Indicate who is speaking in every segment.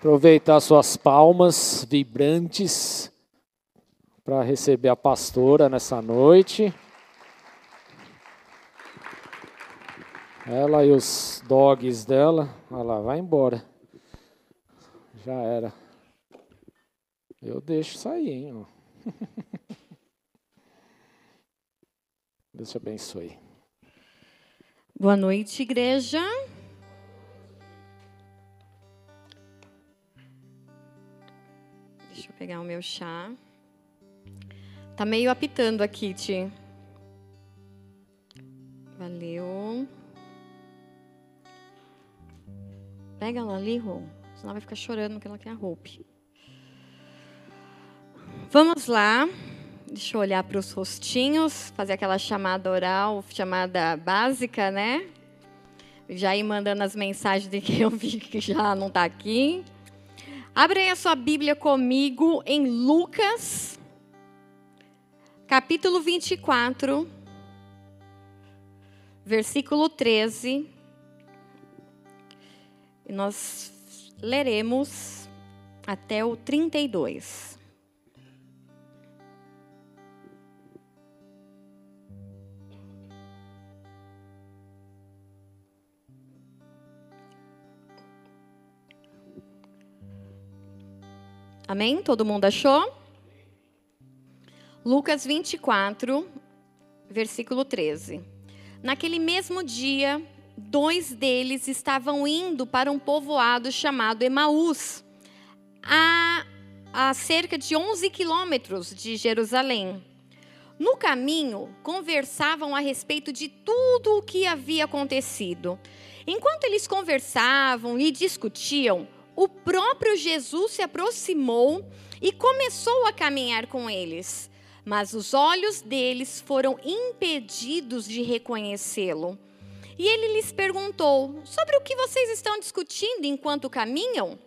Speaker 1: Aproveitar suas palmas vibrantes para receber a pastora nessa noite. Ela e os dogs dela. Olha lá, vai embora. Já era. Eu deixo sair, hein? Deus te abençoe.
Speaker 2: Boa noite, igreja. Pegar o meu chá. Tá meio apitando aqui, Ti. Valeu. Pega ela ali, Rô. Senão vai ficar chorando que ela quer a roupa. Vamos lá. Deixa eu olhar para os rostinhos, fazer aquela chamada oral, chamada básica, né? Já ir mandando as mensagens de que eu vi que já não está aqui. Abrem a sua Bíblia comigo em Lucas, capítulo 24, versículo 13. E nós leremos até o 32. Amém? Todo mundo achou? Lucas 24, versículo 13. Naquele mesmo dia, dois deles estavam indo para um povoado chamado Emaús, a, a cerca de 11 quilômetros de Jerusalém. No caminho, conversavam a respeito de tudo o que havia acontecido. Enquanto eles conversavam e discutiam, o próprio Jesus se aproximou e começou a caminhar com eles. Mas os olhos deles foram impedidos de reconhecê-lo. E ele lhes perguntou: Sobre o que vocês estão discutindo enquanto caminham?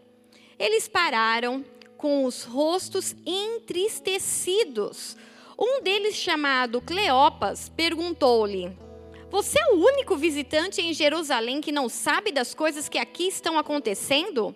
Speaker 2: Eles pararam com os rostos entristecidos. Um deles, chamado Cleopas, perguntou-lhe: Você é o único visitante em Jerusalém que não sabe das coisas que aqui estão acontecendo?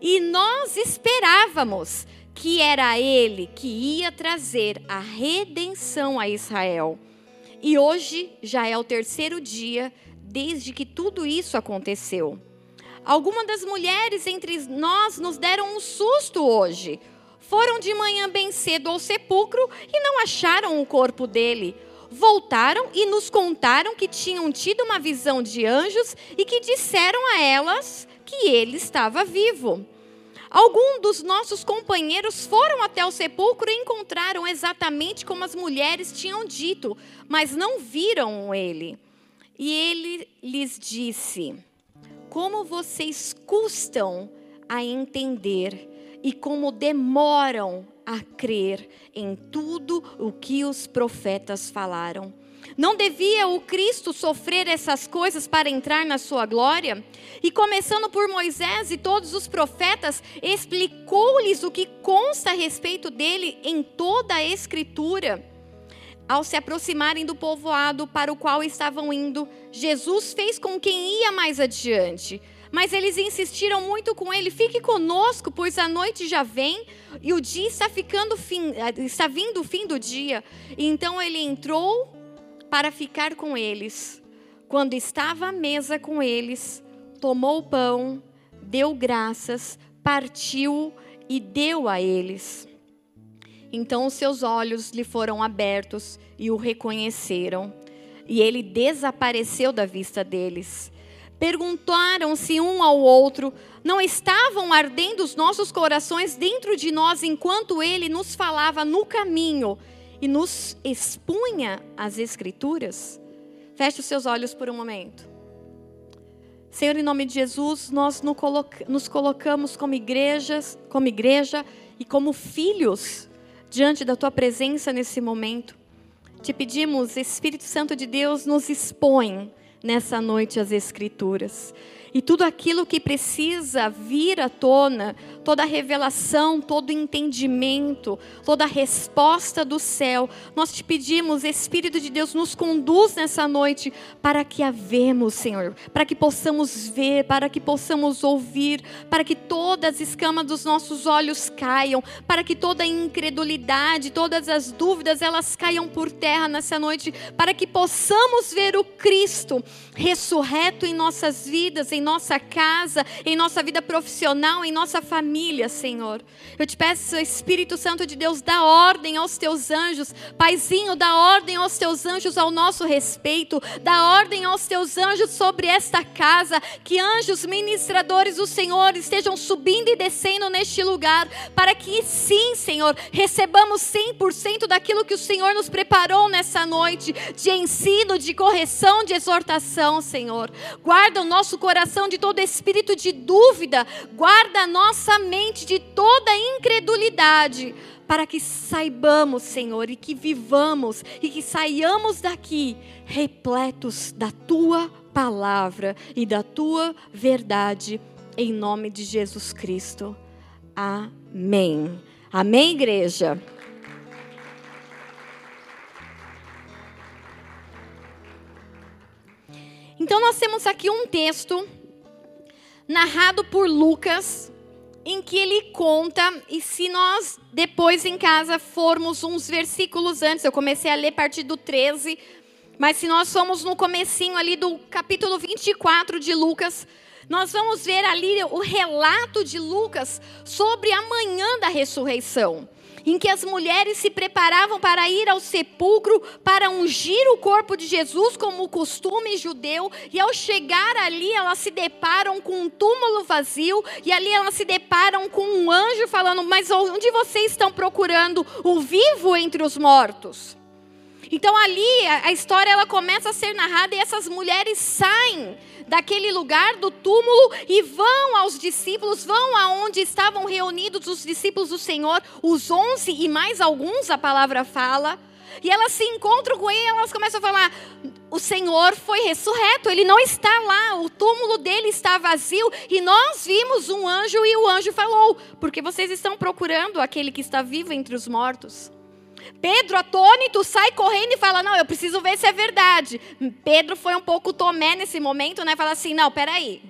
Speaker 2: E nós esperávamos que era ele que ia trazer a redenção a Israel. E hoje já é o terceiro dia desde que tudo isso aconteceu. Algumas das mulheres entre nós nos deram um susto hoje. Foram de manhã bem cedo ao sepulcro e não acharam o corpo dele. Voltaram e nos contaram que tinham tido uma visão de anjos e que disseram a elas que ele estava vivo. Alguns dos nossos companheiros foram até o sepulcro e encontraram exatamente como as mulheres tinham dito, mas não viram ele. E ele lhes disse: Como vocês custam a entender e como demoram a crer em tudo o que os profetas falaram. Não devia o Cristo sofrer essas coisas para entrar na sua glória? E começando por Moisés e todos os profetas, explicou-lhes o que consta a respeito dele em toda a Escritura. Ao se aproximarem do povoado para o qual estavam indo, Jesus fez com quem ia mais adiante. Mas eles insistiram muito com ele: fique conosco, pois a noite já vem e o dia está ficando fim, está vindo o fim do dia. Então ele entrou para ficar com eles. Quando estava à mesa com eles, tomou o pão, deu graças, partiu e deu a eles. Então os seus olhos lhe foram abertos e o reconheceram, e ele desapareceu da vista deles. Perguntaram-se um ao outro: Não estavam ardendo os nossos corações dentro de nós enquanto ele nos falava no caminho e nos expunha as Escrituras? Feche os seus olhos por um momento. Senhor, em nome de Jesus, nós nos colocamos como igrejas, como igreja e como filhos diante da tua presença nesse momento. Te pedimos, Espírito Santo de Deus, nos expõe nessa noite as Escrituras e tudo aquilo que precisa vir à tona, toda a revelação, todo entendimento, toda a resposta do céu, nós te pedimos, Espírito de Deus, nos conduz nessa noite para que a vemos, Senhor, para que possamos ver, para que possamos ouvir, para que todas as escamas dos nossos olhos caiam, para que toda a incredulidade, todas as dúvidas, elas caiam por terra nessa noite, para que possamos ver o Cristo ressurreto em nossas vidas, em em nossa casa, em nossa vida profissional, em nossa família, Senhor. Eu te peço, Espírito Santo de Deus, dá ordem aos teus anjos. Paizinho, dá ordem aos teus anjos ao nosso respeito. Dá ordem aos teus anjos sobre esta casa. Que anjos ministradores do Senhor estejam subindo e descendo neste lugar. Para que sim, Senhor, recebamos 100% daquilo que o Senhor nos preparou nessa noite. De ensino, de correção, de exortação, Senhor. Guarda o nosso coração coração de todo espírito de dúvida, guarda a nossa mente de toda incredulidade, para que saibamos, Senhor, e que vivamos e que saiamos daqui repletos da tua palavra e da tua verdade, em nome de Jesus Cristo. Amém. Amém, igreja. Então, nós temos aqui um texto narrado por Lucas, em que ele conta, e se nós depois em casa formos uns versículos antes, eu comecei a ler a partir do 13, mas se nós formos no comecinho ali do capítulo 24 de Lucas, nós vamos ver ali o relato de Lucas sobre a manhã da ressurreição em que as mulheres se preparavam para ir ao sepulcro para ungir o corpo de Jesus, como o costume judeu, e ao chegar ali, elas se deparam com um túmulo vazio, e ali elas se deparam com um anjo falando: Mas onde vocês estão procurando o vivo entre os mortos? Então ali a história ela começa a ser narrada e essas mulheres saem daquele lugar do túmulo e vão aos discípulos, vão aonde estavam reunidos os discípulos do Senhor, os onze e mais alguns, a palavra fala. E elas se encontram com ele e elas começam a falar: o Senhor foi ressurreto, ele não está lá, o túmulo dele está vazio. E nós vimos um anjo e o anjo falou: porque vocês estão procurando aquele que está vivo entre os mortos. Pedro, atônito, sai correndo e fala: Não, eu preciso ver se é verdade. Pedro foi um pouco Tomé nesse momento, né? Fala assim: Não, peraí.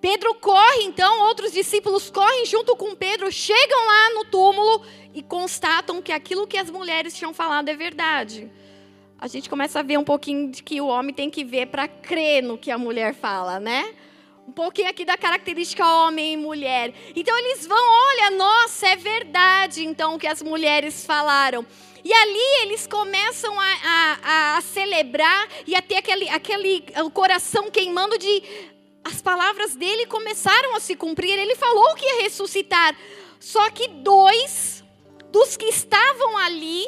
Speaker 2: Pedro corre, então, outros discípulos correm junto com Pedro, chegam lá no túmulo e constatam que aquilo que as mulheres tinham falado é verdade. A gente começa a ver um pouquinho de que o homem tem que ver para crer no que a mulher fala, né? Um pouquinho aqui da característica homem e mulher. Então eles vão, olha, nossa, é verdade então o que as mulheres falaram. E ali eles começam a, a, a celebrar e a ter aquele, aquele o coração queimando de. As palavras dele começaram a se cumprir. Ele falou que ia ressuscitar. Só que dois dos que estavam ali,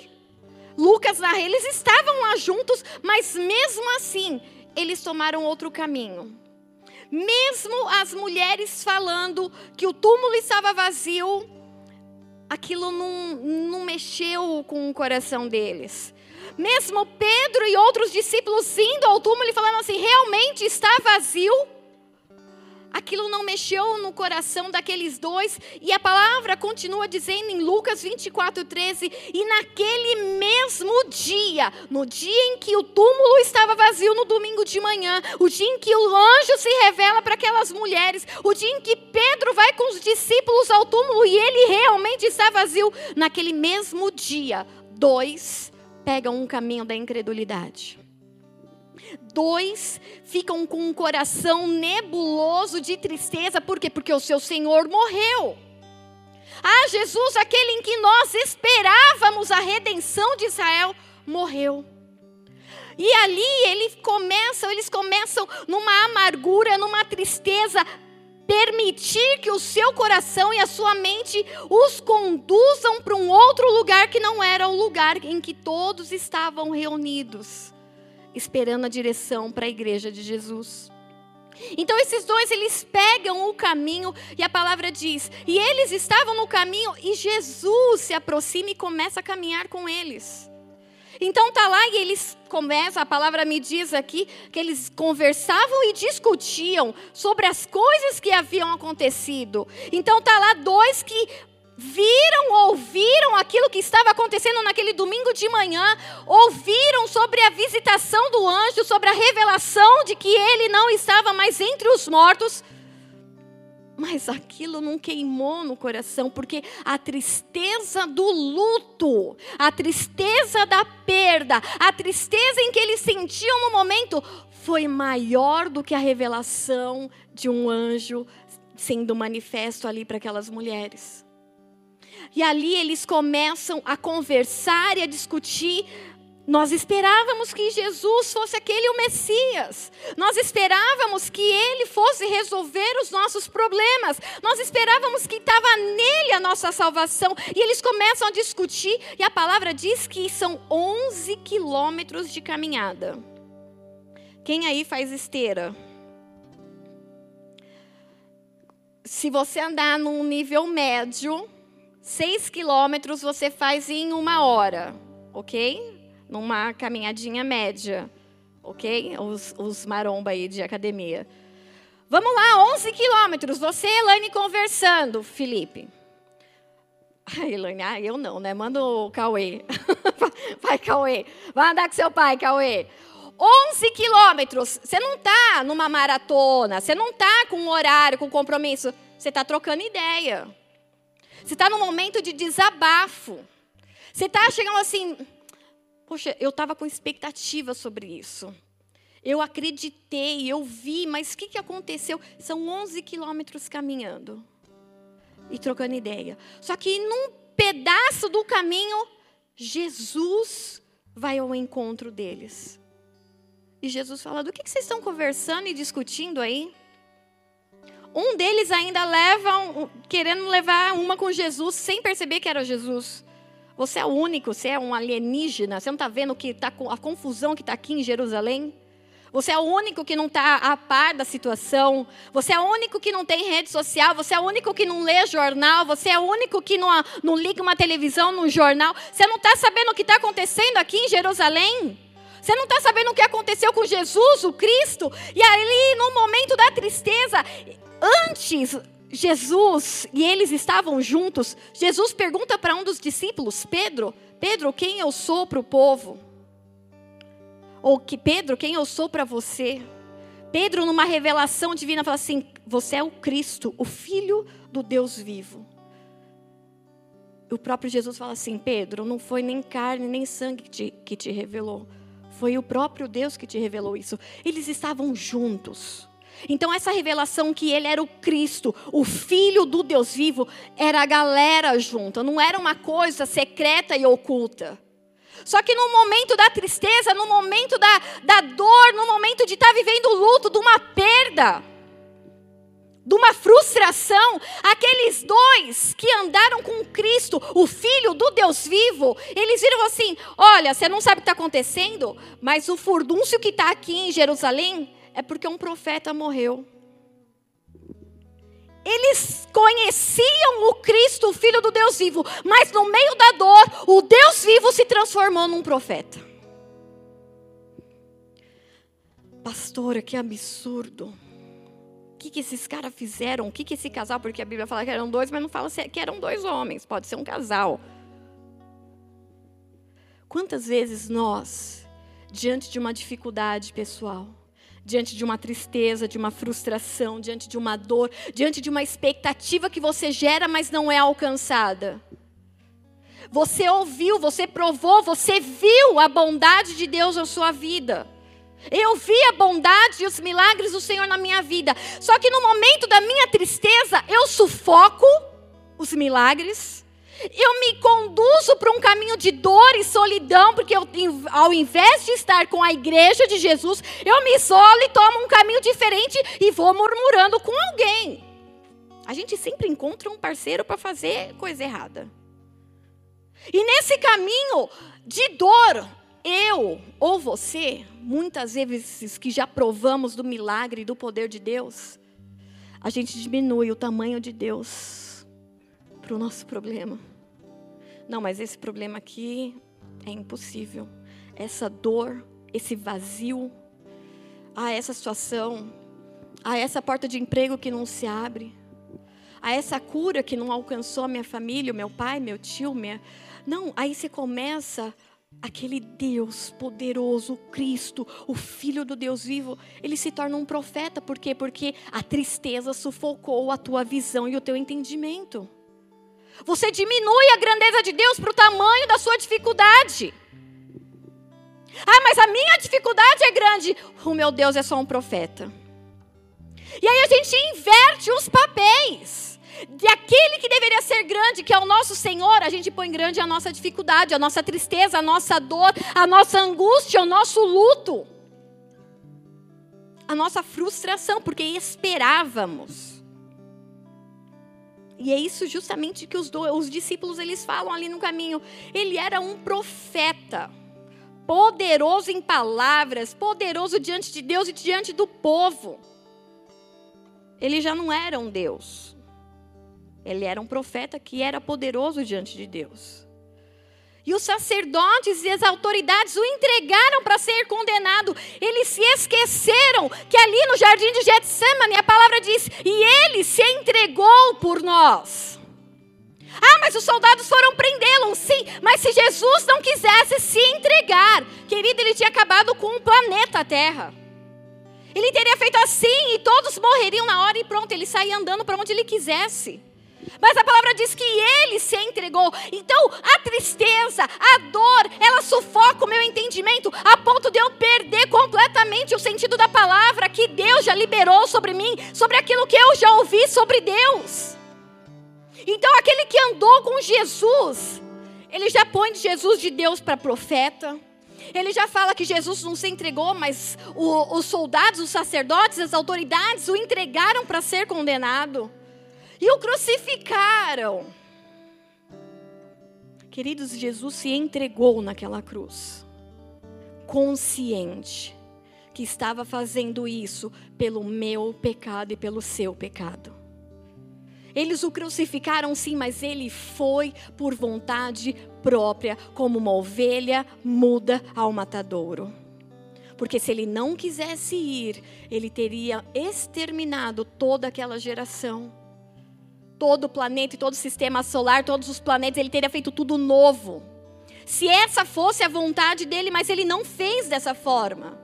Speaker 2: Lucas narra, eles estavam lá juntos, mas mesmo assim, eles tomaram outro caminho. Mesmo as mulheres falando que o túmulo estava vazio, aquilo não, não mexeu com o coração deles. Mesmo Pedro e outros discípulos indo ao túmulo e falando assim: realmente está vazio aquilo não mexeu no coração daqueles dois, e a palavra continua dizendo em Lucas 24, 13: e naquele mesmo dia, no dia em que o túmulo estava vazio, no domingo de manhã, o dia em que o anjo se revela para aquelas mulheres, o dia em que Pedro vai com os discípulos ao túmulo e ele realmente está vazio, naquele mesmo dia, dois pegam um caminho da incredulidade. Dois ficam com um coração nebuloso de tristeza, por quê? Porque o seu Senhor morreu. Ah, Jesus, aquele em que nós esperávamos a redenção de Israel, morreu. E ali eles começam, eles começam numa amargura, numa tristeza, permitir que o seu coração e a sua mente os conduzam para um outro lugar que não era o lugar em que todos estavam reunidos esperando a direção para a igreja de Jesus. Então esses dois eles pegam o caminho e a palavra diz: "E eles estavam no caminho e Jesus se aproxima e começa a caminhar com eles". Então tá lá e eles começam, a palavra me diz aqui que eles conversavam e discutiam sobre as coisas que haviam acontecido. Então tá lá dois que viram, ouviram aquilo que estava acontecendo naquele domingo de manhã, ouviram sobre a visitação do anjo, sobre a revelação de que ele não estava mais entre os mortos. Mas aquilo não queimou no coração, porque a tristeza do luto, a tristeza da perda, a tristeza em que eles sentiam no momento, foi maior do que a revelação de um anjo sendo manifesto ali para aquelas mulheres. E ali eles começam a conversar e a discutir. Nós esperávamos que Jesus fosse aquele o Messias. Nós esperávamos que ele fosse resolver os nossos problemas. Nós esperávamos que estava nele a nossa salvação. E eles começam a discutir, e a palavra diz que são 11 quilômetros de caminhada. Quem aí faz esteira? Se você andar num nível médio, 6 quilômetros você faz em uma hora, ok? Numa caminhadinha média, ok? Os, os maromba aí de academia. Vamos lá, 11 quilômetros. Você e Elaine conversando, Felipe. Ai, Elaine, ah, eu não, né? Manda o Cauê. Vai, Cauê. Vai andar com seu pai, Cauê. 11 quilômetros. Você não está numa maratona, você não está com um horário, com compromisso. Você está trocando ideia. Você está num momento de desabafo. Você está chegando assim, poxa, eu estava com expectativa sobre isso. Eu acreditei, eu vi, mas o que, que aconteceu? São 11 quilômetros caminhando e trocando ideia. Só que num pedaço do caminho, Jesus vai ao encontro deles. E Jesus fala: do que, que vocês estão conversando e discutindo aí? Um deles ainda leva, querendo levar uma com Jesus, sem perceber que era Jesus. Você é o único, você é um alienígena, você não está vendo que tá, a confusão que está aqui em Jerusalém? Você é o único que não está a par da situação. Você é o único que não tem rede social. Você é o único que não lê jornal. Você é o único que não, não liga uma televisão, num jornal. Você não está sabendo o que está acontecendo aqui em Jerusalém? Você não está sabendo o que aconteceu com Jesus, o Cristo? E ali, no momento da tristeza, antes Jesus e eles estavam juntos, Jesus pergunta para um dos discípulos, Pedro, Pedro, quem eu sou para o povo? Ou que Pedro, quem eu sou para você? Pedro, numa revelação divina, fala assim: Você é o Cristo, o Filho do Deus vivo. O próprio Jesus fala assim: Pedro, não foi nem carne nem sangue que te, que te revelou, foi o próprio Deus que te revelou isso. Eles estavam juntos. Então, essa revelação que ele era o Cristo, o Filho do Deus vivo, era a galera junta, não era uma coisa secreta e oculta. Só que no momento da tristeza, no momento da, da dor, no momento de estar vivendo o luto, de uma perda, de uma frustração, aqueles dois que andaram com Cristo, o Filho do Deus vivo, eles viram assim: olha, você não sabe o que está acontecendo, mas o furdúncio que está aqui em Jerusalém é porque um profeta morreu. Eles conheciam o Cristo, o Filho do Deus vivo, mas no meio da dor, o Deus vivo se transformou num profeta. Pastora, que absurdo. O que, que esses caras fizeram? O que, que esse casal, porque a Bíblia fala que eram dois, mas não fala que eram dois homens, pode ser um casal. Quantas vezes nós, diante de uma dificuldade pessoal, diante de uma tristeza, de uma frustração, diante de uma dor, diante de uma expectativa que você gera, mas não é alcançada. Você ouviu, você provou, você viu a bondade de Deus na sua vida. Eu vi a bondade e os milagres do Senhor na minha vida. Só que no momento da minha tristeza, eu sufoco os milagres eu me conduzo para um caminho de dor e solidão, porque eu, ao invés de estar com a igreja de Jesus, eu me isolo e tomo um caminho diferente e vou murmurando com alguém. A gente sempre encontra um parceiro para fazer coisa errada. E nesse caminho de dor, eu ou você, muitas vezes que já provamos do milagre e do poder de Deus, a gente diminui o tamanho de Deus para o nosso problema. Não, mas esse problema aqui é impossível. Essa dor, esse vazio, a essa situação, a essa porta de emprego que não se abre, a essa cura que não alcançou a minha família, o meu pai, meu tio, minha. Não, aí você começa aquele Deus poderoso, Cristo, o Filho do Deus vivo, ele se torna um profeta. Por quê? Porque a tristeza sufocou a tua visão e o teu entendimento. Você diminui a grandeza de Deus para o tamanho da sua dificuldade. Ah, mas a minha dificuldade é grande. O meu Deus é só um profeta. E aí a gente inverte os papéis. De aquele que deveria ser grande, que é o nosso Senhor, a gente põe grande a nossa dificuldade, a nossa tristeza, a nossa dor, a nossa angústia, o nosso luto, a nossa frustração, porque esperávamos. E é isso justamente que os, do, os discípulos eles falam ali no caminho. Ele era um profeta poderoso em palavras, poderoso diante de Deus e diante do povo. Ele já não era um Deus. Ele era um profeta que era poderoso diante de Deus. E os sacerdotes e as autoridades o entregaram para ser condenado. Eles se esqueceram que ali no jardim de Getsemane a palavra diz: "E ele se entregou por nós". Ah, mas os soldados foram prendê-lo. Sim, mas se Jesus não quisesse se entregar, querido, ele tinha acabado com o planeta Terra. Ele teria feito assim e todos morreriam na hora e pronto, ele saía andando para onde ele quisesse. Mas a palavra diz que ele se entregou. Então, a tristeza, a dor, ela sufoca o meu entendimento a ponto de eu perder completamente o sentido da palavra que Deus já liberou sobre mim, sobre aquilo que eu já ouvi sobre Deus. Então, aquele que andou com Jesus, ele já põe Jesus de Deus para profeta. Ele já fala que Jesus não se entregou, mas o, os soldados, os sacerdotes, as autoridades o entregaram para ser condenado. E o crucificaram. Queridos, Jesus se entregou naquela cruz, consciente que estava fazendo isso pelo meu pecado e pelo seu pecado. Eles o crucificaram sim, mas ele foi por vontade própria, como uma ovelha muda ao matadouro. Porque se ele não quisesse ir, ele teria exterminado toda aquela geração. Todo o planeta e todo o sistema solar, todos os planetas, ele teria feito tudo novo. Se essa fosse a vontade dele, mas ele não fez dessa forma.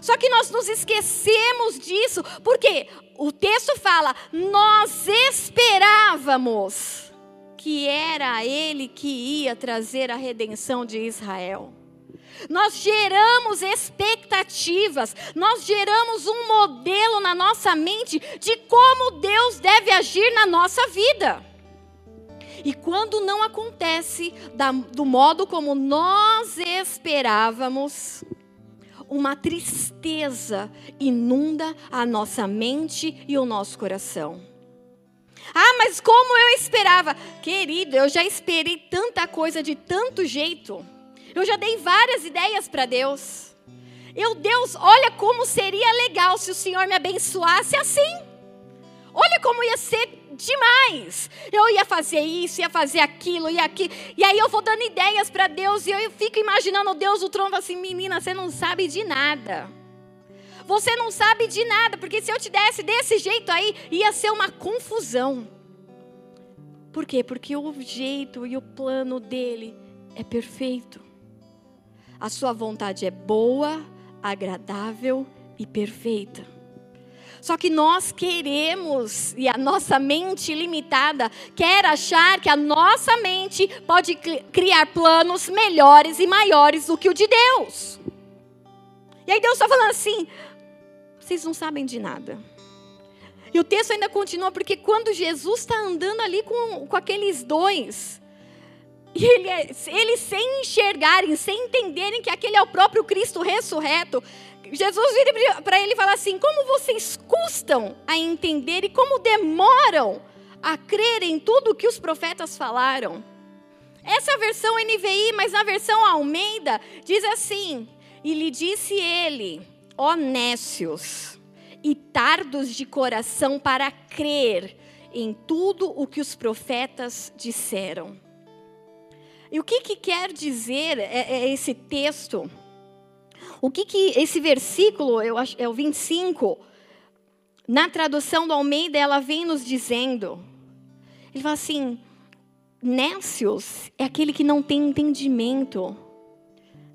Speaker 2: Só que nós nos esquecemos disso, porque o texto fala: nós esperávamos que era ele que ia trazer a redenção de Israel. Nós geramos expectativas, nós geramos um modelo na nossa mente de como Deus deve agir na nossa vida. E quando não acontece da, do modo como nós esperávamos, uma tristeza inunda a nossa mente e o nosso coração. Ah, mas como eu esperava? Querido, eu já esperei tanta coisa de tanto jeito. Eu já dei várias ideias para Deus. Eu, Deus, olha como seria legal se o Senhor me abençoasse assim. Olha como ia ser demais. Eu ia fazer isso, ia fazer aquilo, ia aquilo. E aí eu vou dando ideias para Deus e eu fico imaginando Deus o trono assim, menina, você não sabe de nada. Você não sabe de nada, porque se eu te desse desse jeito aí, ia ser uma confusão. Por quê? Porque o jeito e o plano dele é perfeito. A sua vontade é boa, agradável e perfeita. Só que nós queremos, e a nossa mente limitada quer achar que a nossa mente pode criar planos melhores e maiores do que o de Deus. E aí Deus está falando assim: vocês não sabem de nada. E o texto ainda continua, porque quando Jesus está andando ali com, com aqueles dois, e ele, eles sem enxergarem, sem entenderem que aquele é o próprio Cristo ressurreto, Jesus vira para ele e fala assim: Como vocês custam a entender e como demoram a crer em tudo que os profetas falaram? Essa é versão NVI, mas na versão Almeida diz assim: E lhe disse ele, ó nécios e tardos de coração para crer em tudo o que os profetas disseram. E o que, que quer dizer é, é esse texto? O que, que esse versículo, eu acho, é o 25, na tradução do Almeida, ela vem nos dizendo. Ele fala assim: Nécios é aquele que não tem entendimento.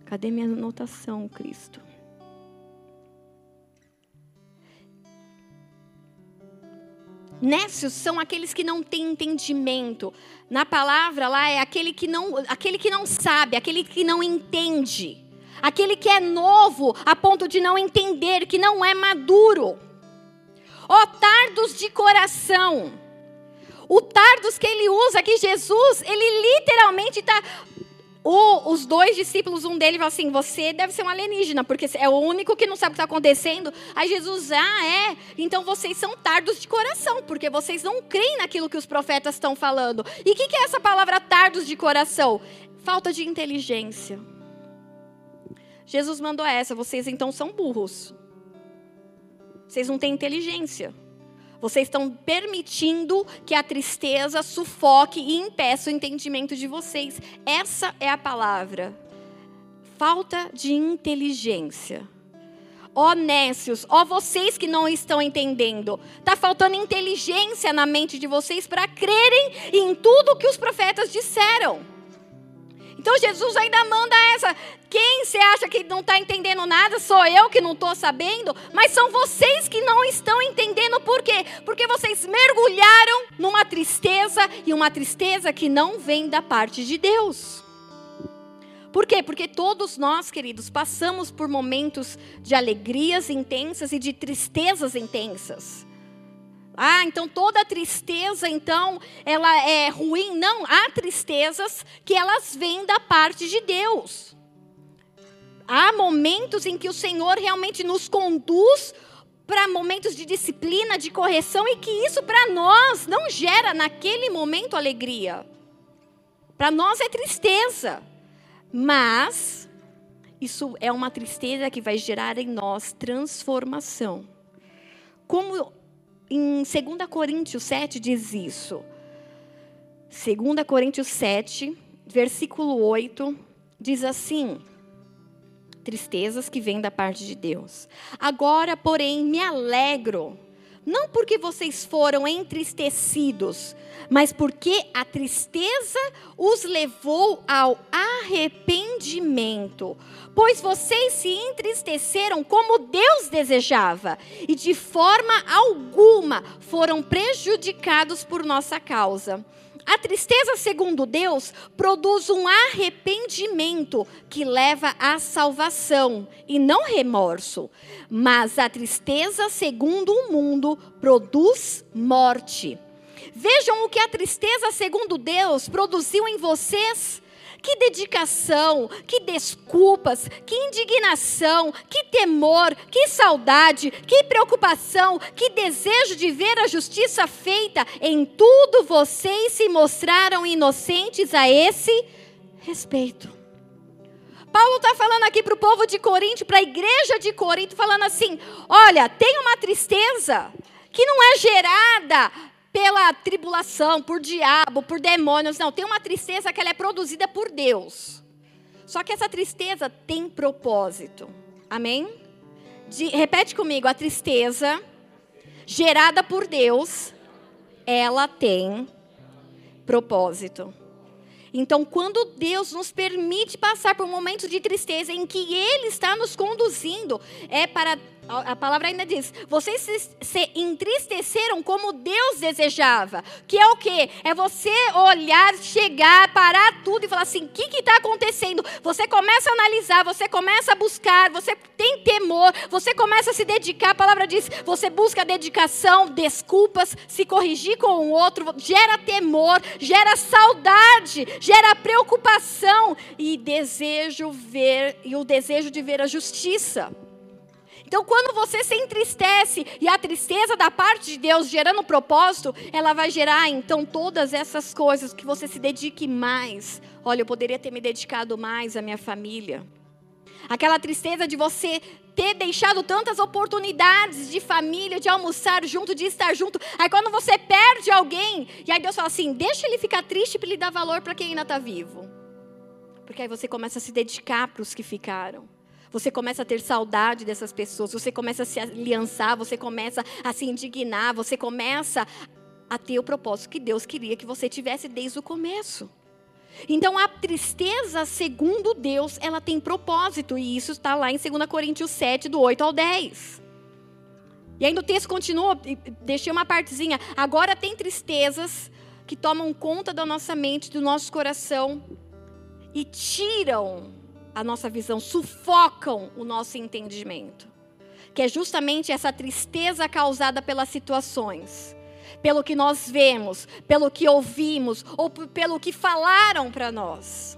Speaker 2: Cadê minha anotação, Cristo? Nécios são aqueles que não têm entendimento. Na palavra lá é aquele que não, aquele que não sabe, aquele que não entende. Aquele que é novo a ponto de não entender, que não é maduro. Ó tardos de coração. O tardos que ele usa aqui, Jesus, ele literalmente está o, os dois discípulos, um deles fala assim: Você deve ser um alienígena, porque é o único que não sabe o que está acontecendo. Aí Jesus, ah, é? Então vocês são tardos de coração, porque vocês não creem naquilo que os profetas estão falando. E o que, que é essa palavra tardos de coração? Falta de inteligência. Jesus mandou essa: Vocês então são burros. Vocês não têm inteligência. Vocês estão permitindo que a tristeza sufoque e impeça o entendimento de vocês. Essa é a palavra. Falta de inteligência. Ó nécios, ó vocês que não estão entendendo, está faltando inteligência na mente de vocês para crerem em tudo que os profetas disseram. Então Jesus ainda manda essa. Quem você acha que não está entendendo nada? Sou eu que não estou sabendo, mas são vocês que não estão entendendo por quê? Porque vocês mergulharam numa tristeza e uma tristeza que não vem da parte de Deus. Por quê? Porque todos nós, queridos, passamos por momentos de alegrias intensas e de tristezas intensas. Ah, então toda tristeza, então, ela é ruim? Não, há tristezas que elas vêm da parte de Deus. Há momentos em que o Senhor realmente nos conduz para momentos de disciplina, de correção, e que isso para nós não gera naquele momento alegria. Para nós é tristeza. Mas isso é uma tristeza que vai gerar em nós transformação. Como em 2 Coríntios 7 diz isso. 2 Coríntios 7, versículo 8, diz assim: Tristezas que vêm da parte de Deus. Agora, porém, me alegro, não porque vocês foram entristecidos, mas porque a tristeza os levou ao arrependimento. Pois vocês se entristeceram como Deus desejava, e de forma alguma foram prejudicados por nossa causa. A tristeza, segundo Deus, produz um arrependimento que leva à salvação e não remorso. Mas a tristeza, segundo o mundo, produz morte. Vejam o que a tristeza, segundo Deus, produziu em vocês. Que dedicação, que desculpas, que indignação, que temor, que saudade, que preocupação, que desejo de ver a justiça feita. Em tudo vocês se mostraram inocentes a esse respeito. Paulo está falando aqui para o povo de Corinto, para a igreja de Corinto, falando assim: olha, tem uma tristeza que não é gerada pela tribulação, por diabo, por demônios. Não, tem uma tristeza que ela é produzida por Deus. Só que essa tristeza tem propósito. Amém? De, repete comigo, a tristeza gerada por Deus, ela tem propósito. Então, quando Deus nos permite passar por momentos de tristeza em que Ele está nos conduzindo, é para a palavra ainda diz: vocês se, se, entristeceram como Deus desejava. Que é o quê? É você olhar, chegar, parar tudo e falar assim: o que está acontecendo? Você começa a analisar, você começa a buscar, você tem temor, você começa a se dedicar. A palavra diz: você busca dedicação, desculpas, se corrigir com o outro, gera temor, gera saudade, gera preocupação e desejo ver, e o desejo de ver a justiça. Então, quando você se entristece e a tristeza da parte de Deus gerando propósito, ela vai gerar então todas essas coisas que você se dedique mais. Olha, eu poderia ter me dedicado mais à minha família. Aquela tristeza de você ter deixado tantas oportunidades de família, de almoçar junto, de estar junto. Aí quando você perde alguém, e aí Deus fala assim: deixa ele ficar triste para ele dar valor para quem ainda está vivo. Porque aí você começa a se dedicar para os que ficaram. Você começa a ter saudade dessas pessoas, você começa a se aliançar, você começa a se indignar, você começa a ter o propósito que Deus queria que você tivesse desde o começo. Então a tristeza, segundo Deus, ela tem propósito, e isso está lá em 2 Coríntios 7, do 8 ao 10. E ainda o texto continua, deixei uma partezinha. Agora tem tristezas que tomam conta da nossa mente, do nosso coração, e tiram a nossa visão, sufocam o nosso entendimento. Que é justamente essa tristeza causada pelas situações pelo que nós vemos, pelo que ouvimos ou pelo que falaram para nós.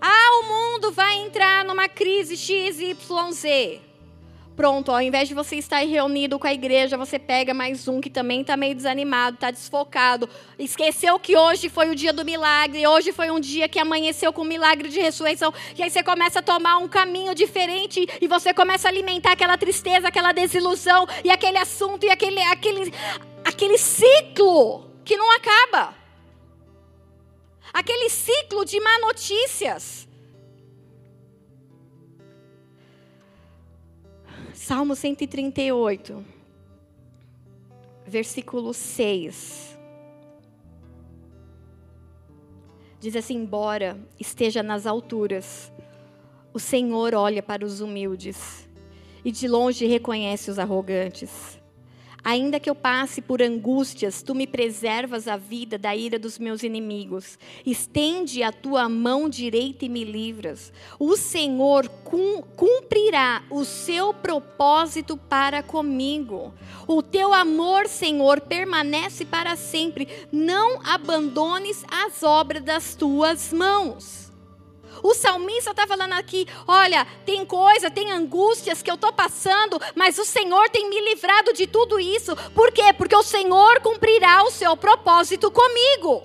Speaker 2: Ah, o mundo vai entrar numa crise XYZ. Pronto, ao invés de você estar reunido com a igreja, você pega mais um que também está meio desanimado, está desfocado. Esqueceu que hoje foi o dia do milagre, hoje foi um dia que amanheceu com o milagre de ressurreição. E aí você começa a tomar um caminho diferente e você começa a alimentar aquela tristeza, aquela desilusão e aquele assunto e aquele, aquele, aquele ciclo que não acaba. Aquele ciclo de má notícias. Salmo 138, versículo 6. Diz assim: Embora esteja nas alturas, o Senhor olha para os humildes e de longe reconhece os arrogantes. Ainda que eu passe por angústias, tu me preservas a vida da ira dos meus inimigos. Estende a tua mão direita e me livras. O Senhor cumprirá o seu propósito para comigo. O teu amor, Senhor, permanece para sempre. Não abandones as obras das tuas mãos. O salmista está falando aqui: olha, tem coisa, tem angústias que eu estou passando, mas o Senhor tem me livrado de tudo isso. Por quê? Porque o Senhor cumprirá o seu propósito comigo.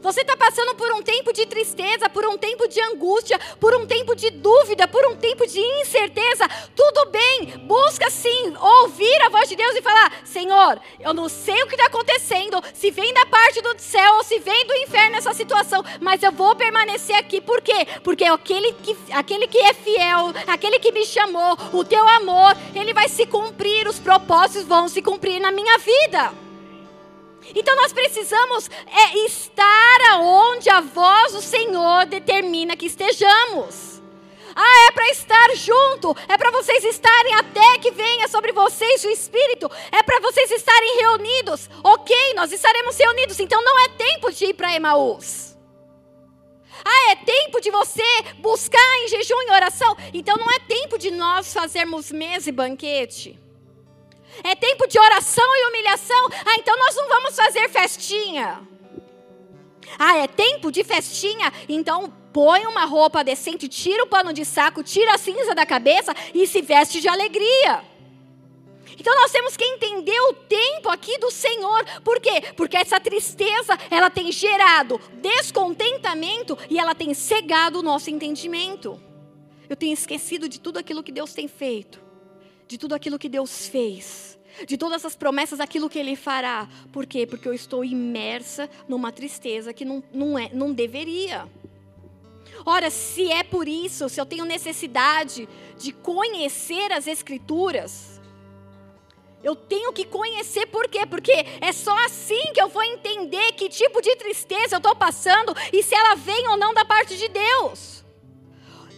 Speaker 2: Você está passando por um tempo de tristeza, por um tempo de angústia, por um tempo de dúvida, por um tempo de incerteza. Tudo bem, busca sim ouvir a voz de Deus e falar: Senhor, eu não sei o que está acontecendo, se vem da parte do céu ou se vem do inferno essa situação, mas eu vou permanecer aqui. Por quê? Porque aquele que, aquele que é fiel, aquele que me chamou, o teu amor, ele vai se cumprir, os propósitos vão se cumprir na minha vida. Então nós precisamos é, estar aonde a voz do Senhor determina que estejamos. Ah, é para estar junto, é para vocês estarem até que venha sobre vocês o Espírito, é para vocês estarem reunidos. Ok, nós estaremos reunidos, então não é tempo de ir para Emaús. Ah, é tempo de você buscar em jejum e oração, então não é tempo de nós fazermos mesa e banquete. É tempo de oração e humilhação. Ah, então nós não vamos fazer festinha. Ah, é tempo de festinha. Então põe uma roupa decente, tira o pano de saco, tira a cinza da cabeça e se veste de alegria. Então nós temos que entender o tempo aqui do Senhor. Por quê? Porque essa tristeza, ela tem gerado descontentamento e ela tem cegado o nosso entendimento. Eu tenho esquecido de tudo aquilo que Deus tem feito de tudo aquilo que Deus fez, de todas as promessas, aquilo que Ele fará. Por quê? Porque eu estou imersa numa tristeza que não, não, é, não deveria. Ora, se é por isso, se eu tenho necessidade de conhecer as Escrituras, eu tenho que conhecer por quê? Porque é só assim que eu vou entender que tipo de tristeza eu estou passando e se ela vem ou não da parte de Deus.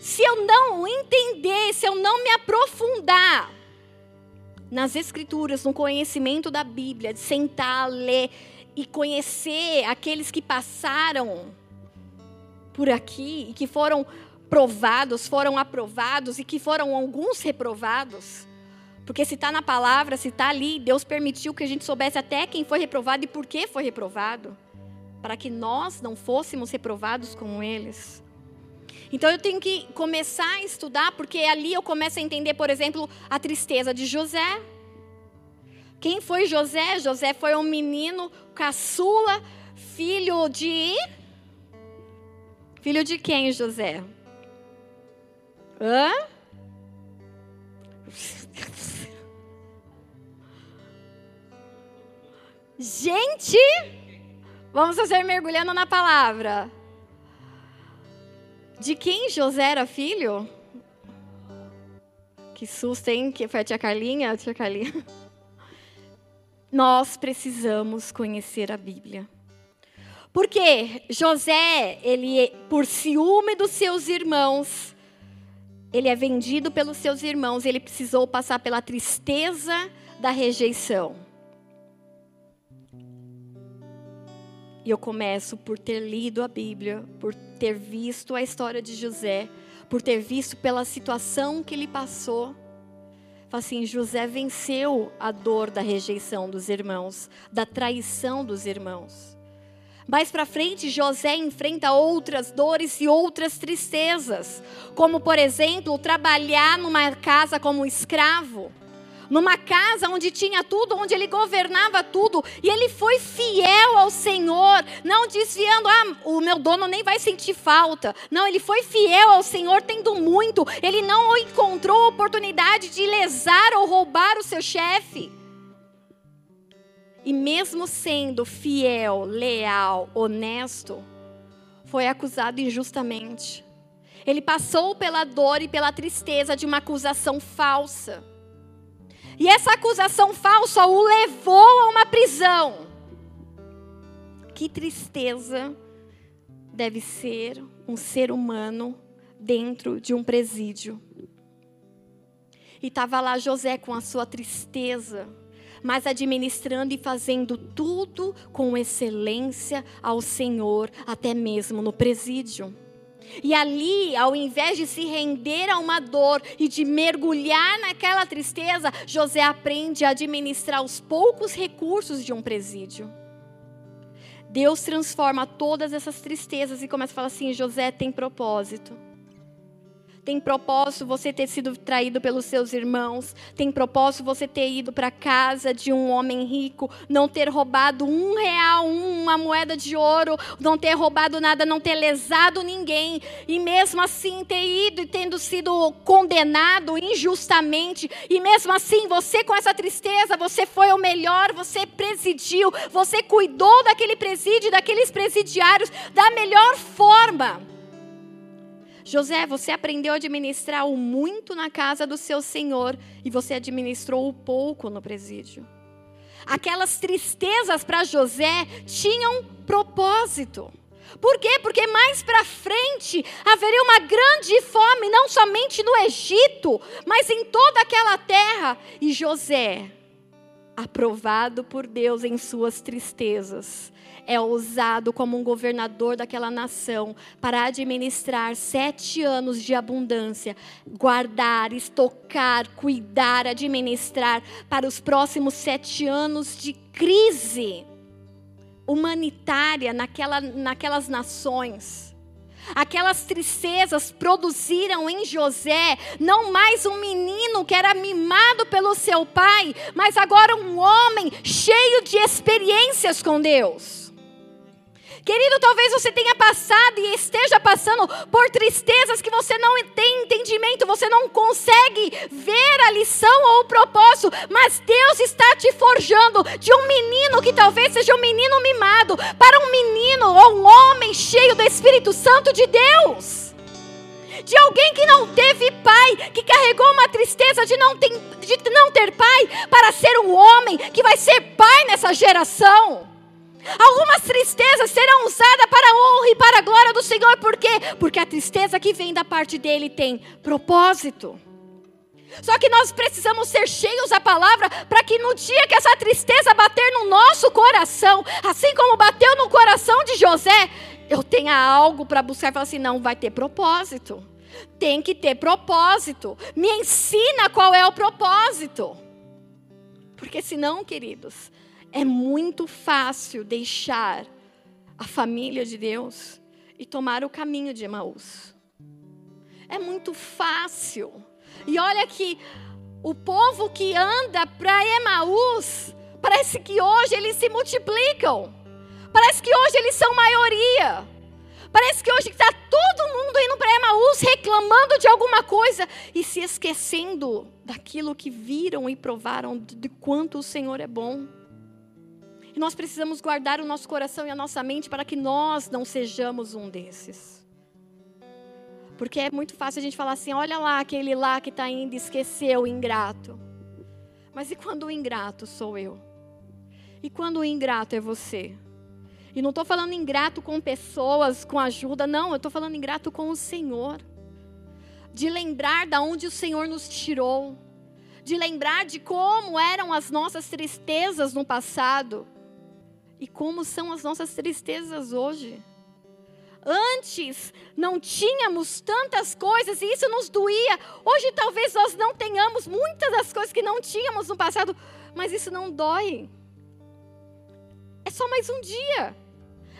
Speaker 2: Se eu não entender, se eu não me aprofundar nas escrituras, no conhecimento da Bíblia, de sentar, ler e conhecer aqueles que passaram por aqui e que foram provados, foram aprovados e que foram alguns reprovados. Porque se está na palavra, se está ali, Deus permitiu que a gente soubesse até quem foi reprovado e por que foi reprovado. Para que nós não fôssemos reprovados como eles. Então eu tenho que começar a estudar, porque ali eu começo a entender, por exemplo, a tristeza de José. Quem foi José? José foi um menino caçula, filho de. Filho de quem, José? Hã? Gente, vamos fazer mergulhando na palavra. De quem José era filho? Que susto, hein? Que foi a tia Carlinha? A tia Carlinha. Nós precisamos conhecer a Bíblia. Porque José, ele, por ciúme dos seus irmãos, ele é vendido pelos seus irmãos, ele precisou passar pela tristeza da rejeição. E eu começo por ter lido a Bíblia, por ter visto a história de José, por ter visto pela situação que ele passou. Assim, José venceu a dor da rejeição dos irmãos, da traição dos irmãos. Mais para frente, José enfrenta outras dores e outras tristezas, como por exemplo, trabalhar numa casa como escravo numa casa onde tinha tudo, onde ele governava tudo, e ele foi fiel ao Senhor, não desviando, ah, o meu dono nem vai sentir falta. Não, ele foi fiel ao Senhor, tendo muito. Ele não encontrou oportunidade de lesar ou roubar o seu chefe. E mesmo sendo fiel, leal, honesto, foi acusado injustamente. Ele passou pela dor e pela tristeza de uma acusação falsa. E essa acusação falsa o levou a uma prisão. Que tristeza deve ser um ser humano dentro de um presídio. E estava lá José com a sua tristeza, mas administrando e fazendo tudo com excelência ao Senhor, até mesmo no presídio. E ali, ao invés de se render a uma dor e de mergulhar naquela tristeza, José aprende a administrar os poucos recursos de um presídio. Deus transforma todas essas tristezas e começa a falar assim: José tem propósito. Tem propósito você ter sido traído pelos seus irmãos. Tem propósito você ter ido para casa de um homem rico, não ter roubado um real, uma moeda de ouro, não ter roubado nada, não ter lesado ninguém. E mesmo assim ter ido e tendo sido condenado injustamente. E mesmo assim, você com essa tristeza, você foi o melhor, você presidiu, você cuidou daquele presídio, daqueles presidiários da melhor forma. José, você aprendeu a administrar o muito na casa do seu senhor e você administrou o pouco no presídio. Aquelas tristezas para José tinham propósito. Por quê? Porque mais para frente haveria uma grande fome, não somente no Egito, mas em toda aquela terra. E José, aprovado por Deus em suas tristezas, é usado como um governador daquela nação para administrar sete anos de abundância, guardar, estocar, cuidar, administrar para os próximos sete anos de crise humanitária naquela, naquelas nações. Aquelas tristezas produziram em José não mais um menino que era mimado pelo seu pai, mas agora um homem cheio de experiências com Deus. Querido, talvez você tenha passado e esteja passando por tristezas que você não tem entendimento, você não consegue ver a lição ou o propósito, mas Deus está te forjando de um menino que talvez seja um menino mimado para um menino ou um homem cheio do Espírito Santo de Deus de alguém que não teve pai, que carregou uma tristeza de não, ter, de não ter pai, para ser um homem que vai ser pai nessa geração. Algumas tristezas serão usadas para a honra e para a glória do Senhor, por quê? Porque a tristeza que vem da parte dele tem propósito. Só que nós precisamos ser cheios da palavra para que no dia que essa tristeza bater no nosso coração, assim como bateu no coração de José, eu tenha algo para buscar e falar assim: não, vai ter propósito. Tem que ter propósito. Me ensina qual é o propósito. Porque senão, queridos, é muito fácil deixar a família de Deus e tomar o caminho de Emaús. É muito fácil. E olha que o povo que anda para Emaús, parece que hoje eles se multiplicam. Parece que hoje eles são maioria. Parece que hoje está todo mundo indo para Emaús reclamando de alguma coisa e se esquecendo daquilo que viram e provaram de quanto o Senhor é bom. E nós precisamos guardar o nosso coração e a nossa mente para que nós não sejamos um desses. Porque é muito fácil a gente falar assim: olha lá, aquele lá que está indo, esqueceu, ingrato. Mas e quando o ingrato sou eu? E quando o ingrato é você? E não estou falando ingrato com pessoas, com ajuda, não, eu estou falando ingrato com o Senhor. De lembrar da onde o Senhor nos tirou, de lembrar de como eram as nossas tristezas no passado e como são as nossas tristezas hoje. Antes não tínhamos tantas coisas e isso nos doía. Hoje talvez nós não tenhamos muitas das coisas que não tínhamos no passado, mas isso não dói. É só mais um dia.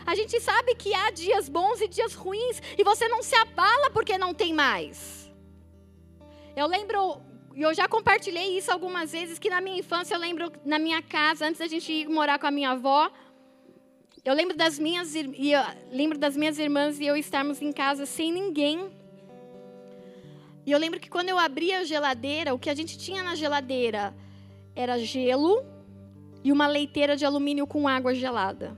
Speaker 2: A gente sabe que há dias bons e dias ruins e você não se abala porque não tem mais. Eu lembro, e eu já compartilhei isso algumas vezes, que na minha infância eu lembro na minha casa, antes da gente ir morar com a minha avó, eu lembro das minhas, lembro das minhas irmãs e eu estarmos em casa sem ninguém. E eu lembro que quando eu abria a geladeira, o que a gente tinha na geladeira era gelo e uma leiteira de alumínio com água gelada.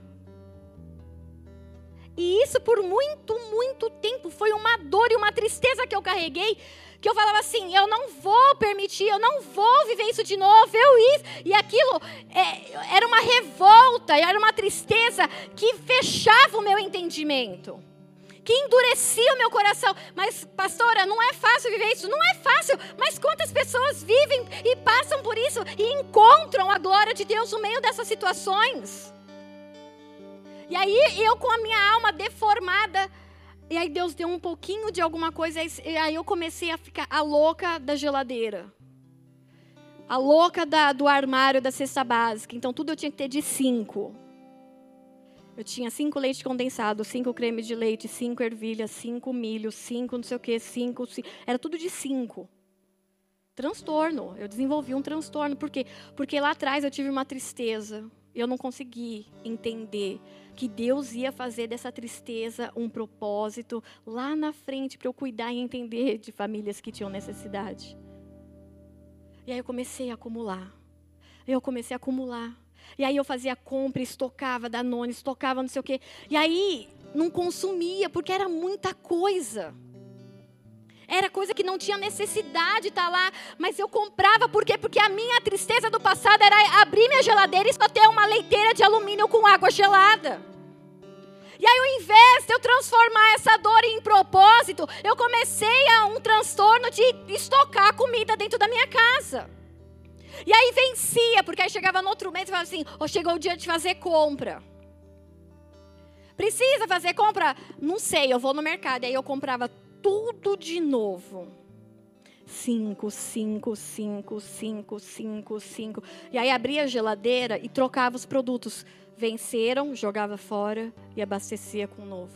Speaker 2: E isso por muito, muito tempo foi uma dor e uma tristeza que eu carreguei, que eu falava assim: eu não vou permitir, eu não vou viver isso de novo, eu isso. E aquilo é, era uma revolta, era uma tristeza que fechava o meu entendimento. Que endurecia o meu coração. Mas, pastora, não é fácil viver isso. Não é fácil. Mas quantas pessoas vivem e passam por isso e encontram a glória de Deus no meio dessas situações? E aí eu com a minha alma deformada, e aí Deus deu um pouquinho de alguma coisa, e aí eu comecei a ficar a louca da geladeira. A louca da, do armário da cesta básica. Então tudo eu tinha que ter de cinco. Eu tinha cinco leite condensado, cinco creme de leite, cinco ervilhas, cinco milho, cinco não sei o que, cinco, cinco. Era tudo de cinco. Transtorno. Eu desenvolvi um transtorno. Por quê? Porque lá atrás eu tive uma tristeza. Eu não consegui entender que Deus ia fazer dessa tristeza um propósito lá na frente para eu cuidar e entender de famílias que tinham necessidade. E aí eu comecei a acumular. Eu comecei a acumular. E aí eu fazia compra, estocava Danone, estocava não sei o quê. E aí não consumia, porque era muita coisa. Era coisa que não tinha necessidade de estar lá, mas eu comprava por quê? Porque a minha tristeza do passado era abrir minha geladeira e só ter uma leiteira de alumínio com água gelada. E aí, ao invés de eu transformar essa dor em propósito, eu comecei a um transtorno de estocar comida dentro da minha casa. E aí vencia, porque aí chegava no outro mês e falava assim: oh, chegou o dia de fazer compra. Precisa fazer compra? Não sei, eu vou no mercado. E aí eu comprava tudo de novo. Cinco, cinco, cinco, cinco, cinco, cinco. E aí abria a geladeira e trocava os produtos. Venceram, jogava fora e abastecia com novo.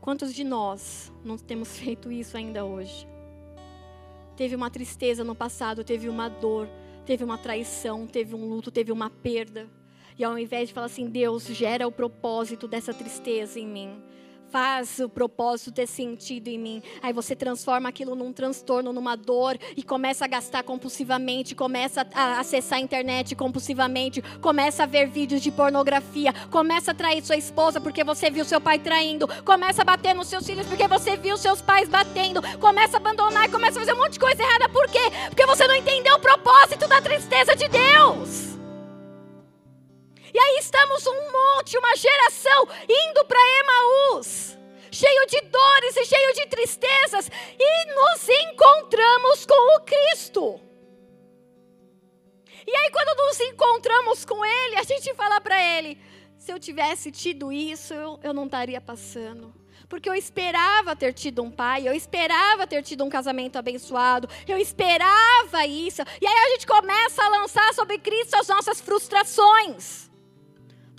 Speaker 2: Quantos de nós não temos feito isso ainda hoje? Teve uma tristeza no passado, teve uma dor, teve uma traição, teve um luto, teve uma perda. E ao invés de falar assim, Deus gera o propósito dessa tristeza em mim, faz o propósito ter sentido em mim. Aí você transforma aquilo num transtorno, numa dor e começa a gastar compulsivamente, começa a acessar a internet compulsivamente, começa a ver vídeos de pornografia, começa a trair sua esposa porque você viu seu pai traindo, começa a bater nos seus filhos porque você viu seus pais batendo, começa a abandonar começa a fazer um monte de coisa errada. Por quê? Porque você não entendeu o propósito da tristeza de Deus. E aí estamos um monte, uma geração indo para Emaús, cheio de dores e cheio de tristezas, e nos encontramos com o Cristo. E aí quando nos encontramos com Ele, a gente fala para Ele: se eu tivesse tido isso, eu, eu não estaria passando porque eu esperava ter tido um pai, eu esperava ter tido um casamento abençoado, eu esperava isso. E aí a gente começa a lançar sobre Cristo as nossas frustrações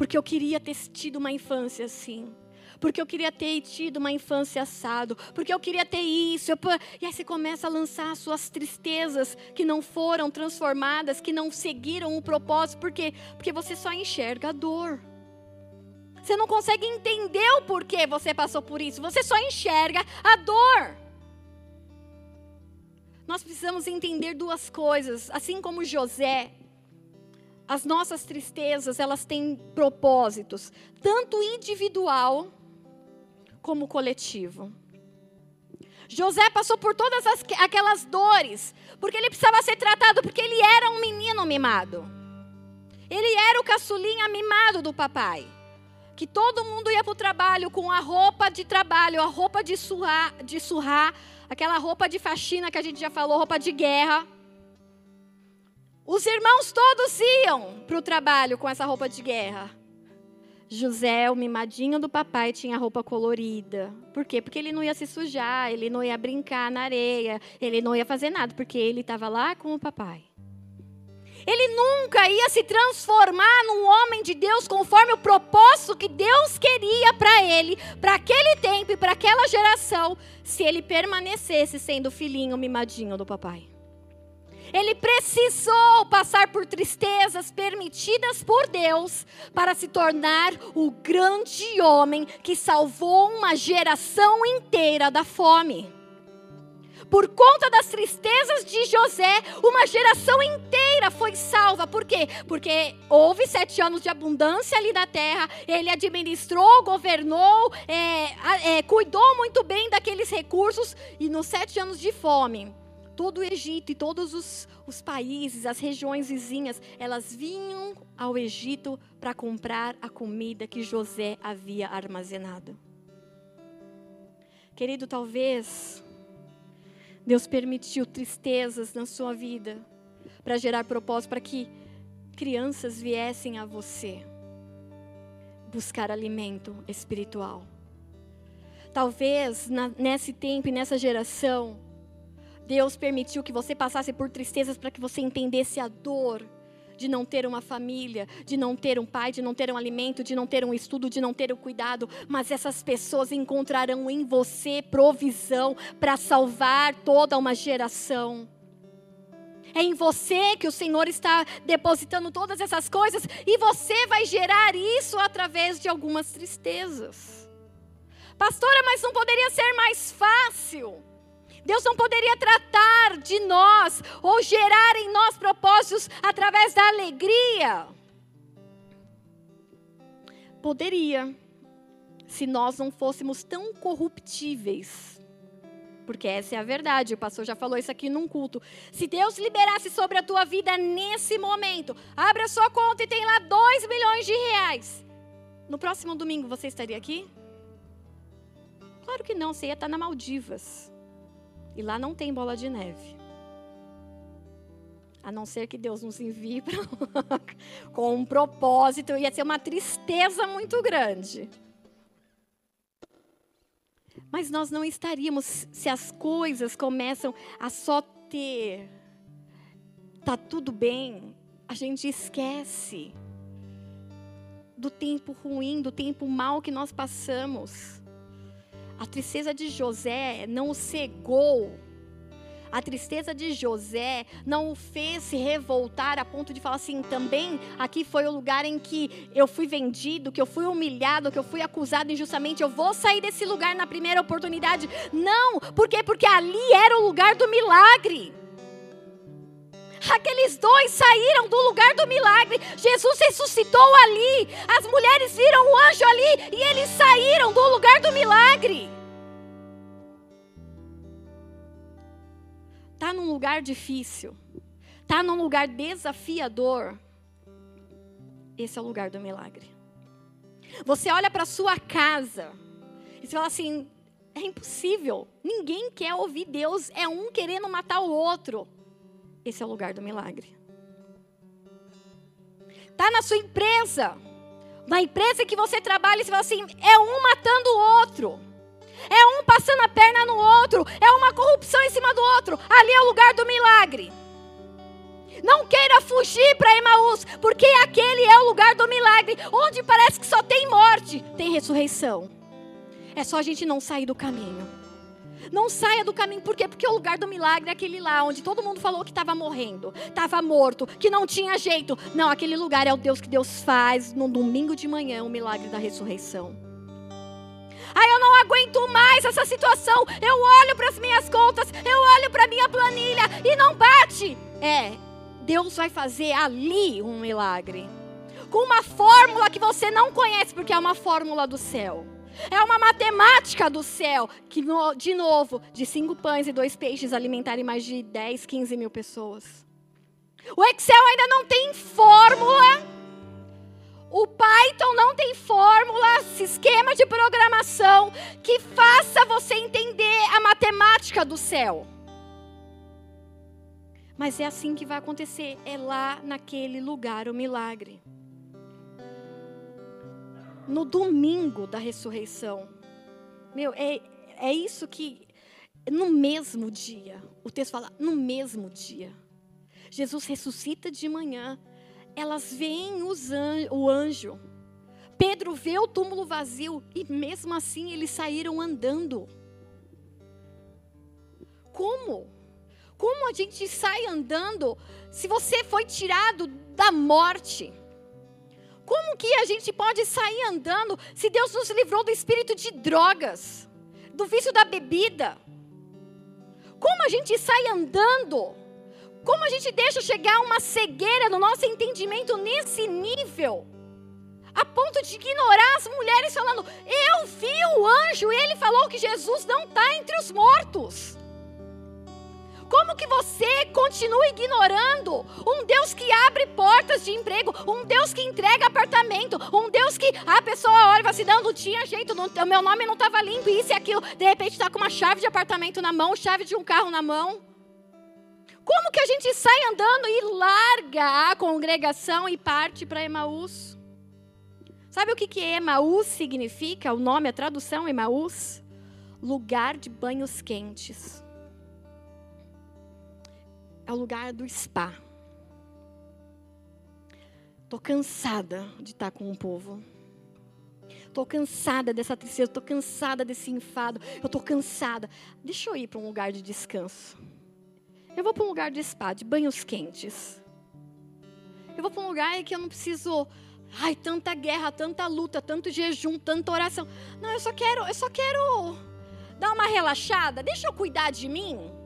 Speaker 2: porque eu queria ter tido uma infância assim. porque eu queria ter tido uma infância assado, porque eu queria ter isso. E aí você começa a lançar suas tristezas que não foram transformadas, que não seguiram o propósito, por quê? Porque você só enxerga a dor. Você não consegue entender o porquê você passou por isso, você só enxerga a dor. Nós precisamos entender duas coisas, assim como José, as nossas tristezas, elas têm propósitos, tanto individual como coletivo. José passou por todas as, aquelas dores, porque ele precisava ser tratado, porque ele era um menino mimado. Ele era o caçulinha mimado do papai. Que todo mundo ia para o trabalho com a roupa de trabalho, a roupa de surrar, de surrar, aquela roupa de faxina que a gente já falou, roupa de guerra. Os irmãos todos iam para o trabalho com essa roupa de guerra. José, o mimadinho do papai, tinha roupa colorida. Por quê? Porque ele não ia se sujar, ele não ia brincar na areia, ele não ia fazer nada, porque ele estava lá com o papai. Ele nunca ia se transformar num homem de Deus conforme o propósito que Deus queria para ele, para aquele tempo e para aquela geração, se ele permanecesse sendo filhinho mimadinho do papai. Ele precisou passar por tristezas permitidas por Deus para se tornar o grande homem que salvou uma geração inteira da fome. Por conta das tristezas de José, uma geração inteira foi salva. Por quê? Porque houve sete anos de abundância ali na terra. Ele administrou, governou, é, é, cuidou muito bem daqueles recursos. E nos sete anos de fome, todo o Egito e todos os, os países, as regiões vizinhas, elas vinham ao Egito para comprar a comida que José havia armazenado. Querido, talvez Deus permitiu tristezas na sua vida para gerar propósito, para que crianças viessem a você buscar alimento espiritual. Talvez na, nesse tempo e nessa geração, Deus permitiu que você passasse por tristezas para que você entendesse a dor de não ter uma família, de não ter um pai, de não ter um alimento, de não ter um estudo, de não ter o um cuidado, mas essas pessoas encontrarão em você provisão para salvar toda uma geração. É em você que o Senhor está depositando todas essas coisas e você vai gerar isso através de algumas tristezas. Pastora, mas não poderia ser mais fácil? Deus não poderia tratar de nós ou gerar em nós propósitos através da alegria. Poderia, se nós não fôssemos tão corruptíveis. Porque essa é a verdade, o pastor já falou isso aqui num culto. Se Deus liberasse sobre a tua vida nesse momento, abre a sua conta e tem lá 2 milhões de reais. No próximo domingo você estaria aqui? Claro que não, você ia estar na Maldivas. E lá não tem bola de neve. A não ser que Deus nos envie pra com um propósito, ia ser uma tristeza muito grande. Mas nós não estaríamos se as coisas começam a só ter. Tá tudo bem, a gente esquece do tempo ruim, do tempo mal que nós passamos. A tristeza de José não o cegou. A tristeza de José não o fez se revoltar a ponto de falar assim: também aqui foi o lugar em que eu fui vendido, que eu fui humilhado, que eu fui acusado injustamente. Eu vou sair desse lugar na primeira oportunidade. Não, por quê? Porque ali era o lugar do milagre. Aqueles dois saíram do lugar do milagre. Jesus ressuscitou ali. As mulheres viram o anjo ali e eles saíram do lugar do milagre. Tá num lugar difícil. Tá num lugar desafiador. Esse é o lugar do milagre. Você olha para sua casa e você fala assim: é impossível. Ninguém quer ouvir Deus. É um querendo matar o outro. Esse é o lugar do milagre. Tá na sua empresa. Na empresa que você trabalha, você fala assim: é um matando o outro. É um passando a perna no outro. É uma corrupção em cima do outro. Ali é o lugar do milagre. Não queira fugir para Emaús, porque aquele é o lugar do milagre, onde parece que só tem morte, tem ressurreição. É só a gente não sair do caminho. Não saia do caminho, por quê? Porque o lugar do milagre é aquele lá onde todo mundo falou que estava morrendo, estava morto, que não tinha jeito. Não, aquele lugar é o Deus que Deus faz no domingo de manhã, o milagre da ressurreição. Ai, eu não aguento mais essa situação. Eu olho para as minhas contas, eu olho para minha planilha e não bate. É, Deus vai fazer ali um milagre. Com uma fórmula que você não conhece, porque é uma fórmula do céu. É uma matemática do céu, que, de novo, de cinco pães e dois peixes alimentarem mais de 10, 15 mil pessoas. O Excel ainda não tem fórmula. O Python não tem fórmula, esquema de programação que faça você entender a matemática do céu. Mas é assim que vai acontecer, é lá naquele lugar o milagre no domingo da ressurreição. Meu, é, é isso que, no mesmo dia, o texto fala, no mesmo dia. Jesus ressuscita de manhã, elas veem an o anjo. Pedro vê o túmulo vazio e mesmo assim eles saíram andando. Como? Como a gente sai andando se você foi tirado da morte? Como que a gente pode sair andando se Deus nos livrou do espírito de drogas, do vício da bebida? Como a gente sai andando? Como a gente deixa chegar uma cegueira no nosso entendimento nesse nível? A ponto de ignorar as mulheres falando: Eu vi o anjo, e ele falou que Jesus não está entre os mortos. Como que você continua ignorando um Deus que abre portas de emprego, um Deus que entrega apartamento, um Deus que a pessoa olha e fala assim: não, não tinha jeito, não, o meu nome não estava limpo, isso e aquilo. De repente está com uma chave de apartamento na mão, chave de um carro na mão. Como que a gente sai andando e larga a congregação e parte para Emaús? Sabe o que, que Emaús significa? O nome, a tradução Emaús? Lugar de banhos quentes é o lugar do spa. Estou cansada de estar com o povo. Estou cansada dessa tristeza, estou cansada desse enfado. Eu estou cansada. Deixa eu ir para um lugar de descanso. Eu vou para um lugar de spa, de banhos quentes. Eu vou para um lugar que eu não preciso, ai, tanta guerra, tanta luta, tanto jejum, tanta oração. Não, eu só quero, eu só quero dar uma relaxada. Deixa eu cuidar de mim.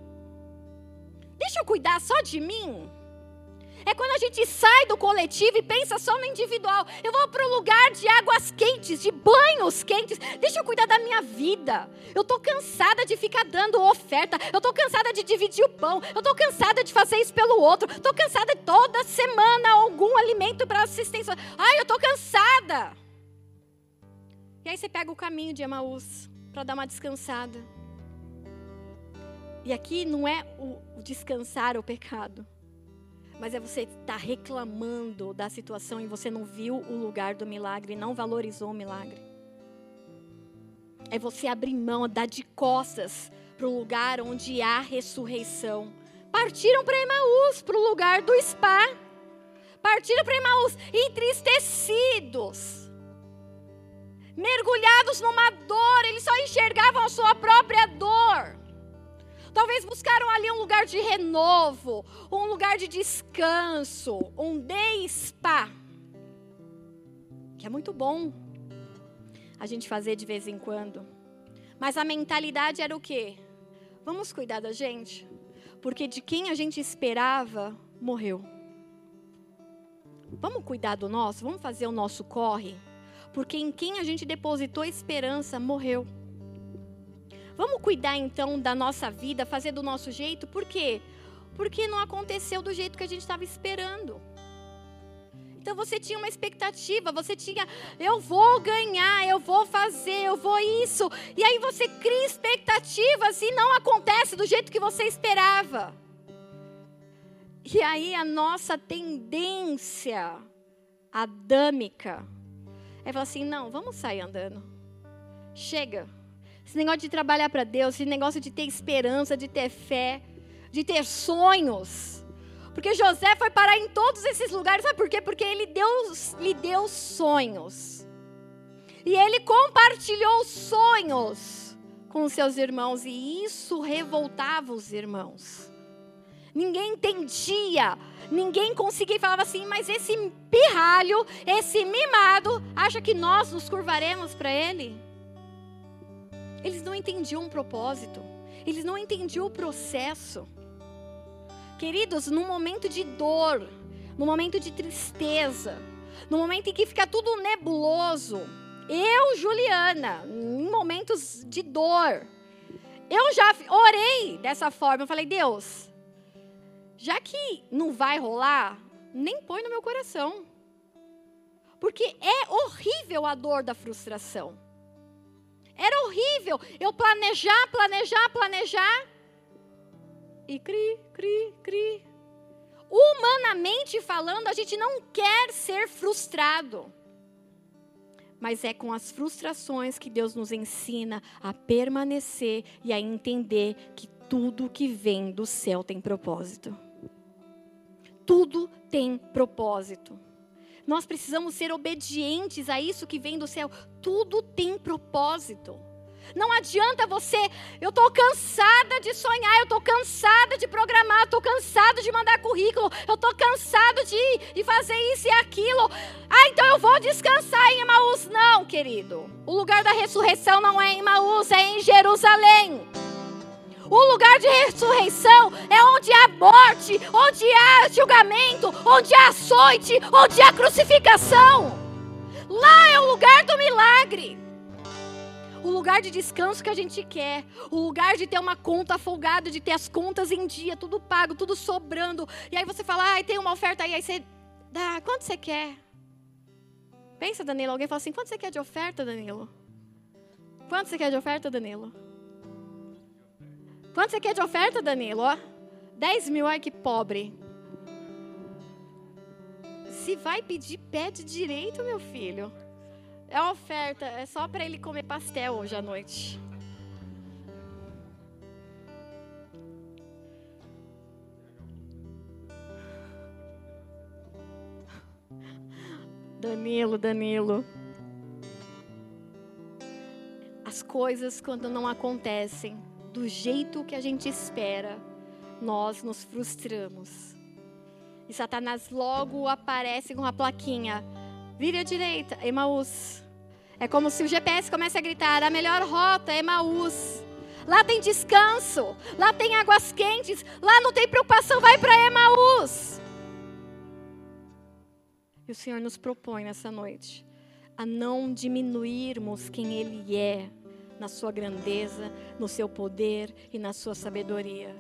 Speaker 2: Deixa eu cuidar só de mim. É quando a gente sai do coletivo e pensa só no individual. Eu vou para um lugar de águas quentes, de banhos quentes. Deixa eu cuidar da minha vida. Eu estou cansada de ficar dando oferta. Eu estou cansada de dividir o pão. Eu estou cansada de fazer isso pelo outro. Estou cansada de toda semana algum alimento para assistência. Ai, eu estou cansada. E aí você pega o caminho de Emaús para dar uma descansada. E aqui não é o, descansar o pecado, mas é você estar tá reclamando da situação e você não viu o lugar do milagre, não valorizou o milagre. É você abrir mão, dar de costas para o lugar onde há ressurreição. Partiram para Emaús, para o lugar do spa. Partiram para Emaús entristecidos mergulhados numa dor, eles só enxergavam a sua própria dor. Talvez buscaram ali um lugar de renovo, um lugar de descanso, um day spa. Que é muito bom a gente fazer de vez em quando. Mas a mentalidade era o quê? Vamos cuidar da gente? Porque de quem a gente esperava morreu. Vamos cuidar do nosso? Vamos fazer o nosso corre? Porque em quem a gente depositou esperança morreu. Vamos cuidar então da nossa vida, fazer do nosso jeito, por quê? Porque não aconteceu do jeito que a gente estava esperando. Então você tinha uma expectativa, você tinha, eu vou ganhar, eu vou fazer, eu vou isso. E aí você cria expectativas e não acontece do jeito que você esperava. E aí a nossa tendência adâmica é falar assim: não, vamos sair andando. Chega. Esse negócio de trabalhar para Deus, esse negócio de ter esperança, de ter fé, de ter sonhos. Porque José foi parar em todos esses lugares, sabe por quê? Porque ele deu, lhe deu sonhos. E ele compartilhou sonhos com seus irmãos e isso revoltava os irmãos. Ninguém entendia, ninguém conseguia falava assim, mas esse pirralho, esse mimado, acha que nós nos curvaremos para ele? Eles não entendiam o propósito, eles não entendiam o processo. Queridos, no momento de dor, no momento de tristeza, no momento em que fica tudo nebuloso, eu, Juliana, em momentos de dor, eu já orei dessa forma. Eu falei, Deus, já que não vai rolar, nem põe no meu coração. Porque é horrível a dor da frustração. Era horrível eu planejar, planejar, planejar. E cri, cri, cri. Humanamente falando, a gente não quer ser frustrado. Mas é com as frustrações que Deus nos ensina a permanecer e a entender que tudo que vem do céu tem propósito. Tudo tem propósito. Nós precisamos ser obedientes a isso que vem do céu. Tudo tem propósito. Não adianta você, eu estou cansada de sonhar, eu estou cansada de programar, eu estou cansada de mandar currículo, eu estou cansado de, de fazer isso e aquilo. Ah, então eu vou descansar em Emaús. Não, querido. O lugar da ressurreição não é em Emaús, é em Jerusalém. O lugar de ressurreição é onde há morte, onde há julgamento, onde há açoite, onde há crucificação. Lá é o lugar do milagre. O lugar de descanso que a gente quer, o lugar de ter uma conta folgada, de ter as contas em dia, tudo pago, tudo sobrando. E aí você fala, ah, tem uma oferta aí, aí você dá, quanto você quer? Pensa, Danilo, alguém fala assim, quanto você quer de oferta, Danilo? Quanto você quer de oferta, Danilo? Quanto você quer de oferta, Danilo? Ó, 10 mil, ai que pobre. Se vai pedir, pede direito, meu filho. É uma oferta, é só para ele comer pastel hoje à noite. Danilo, Danilo. As coisas, quando não acontecem, do jeito que a gente espera, nós nos frustramos. E Satanás logo aparece com a plaquinha: vire à direita, Emaús. É como se o GPS comece a gritar: a melhor rota é Emaús. Lá tem descanso, lá tem águas quentes, lá não tem preocupação, vai para Emaús. E o Senhor nos propõe nessa noite a não diminuirmos quem Ele é na sua grandeza, no seu poder e na sua sabedoria.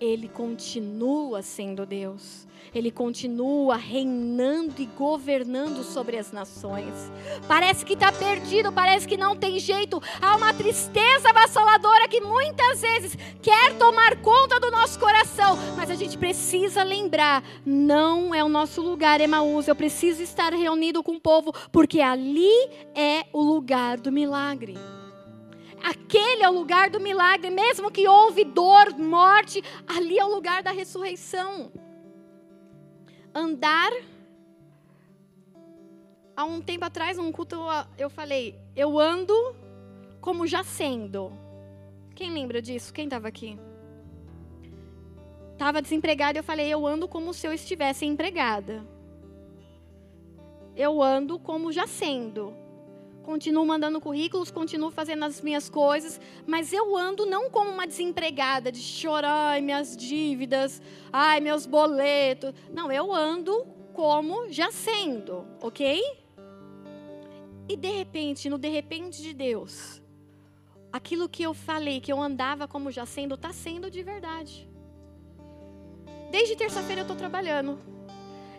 Speaker 2: Ele continua sendo Deus. Ele continua reinando e governando sobre as nações. Parece que está perdido, parece que não tem jeito. Há uma tristeza avassaladora que muitas vezes quer tomar conta do nosso coração. Mas a gente precisa lembrar: não é o nosso lugar, Emaús. Eu preciso estar reunido com o povo, porque ali é o lugar do milagre. Aquele é o lugar do milagre, mesmo que houve dor, morte, ali é o lugar da ressurreição. Andar. Há um tempo atrás, num culto, eu falei: eu ando como já sendo. Quem lembra disso? Quem estava aqui? Estava desempregada e eu falei: eu ando como se eu estivesse empregada. Eu ando como já sendo continuo mandando currículos, continuo fazendo as minhas coisas, mas eu ando não como uma desempregada de chorar, ai, minhas dívidas, ai, meus boletos. Não, eu ando como já sendo, ok? E de repente, no de repente de Deus, aquilo que eu falei, que eu andava como já sendo, está sendo de verdade. Desde terça-feira eu estou trabalhando.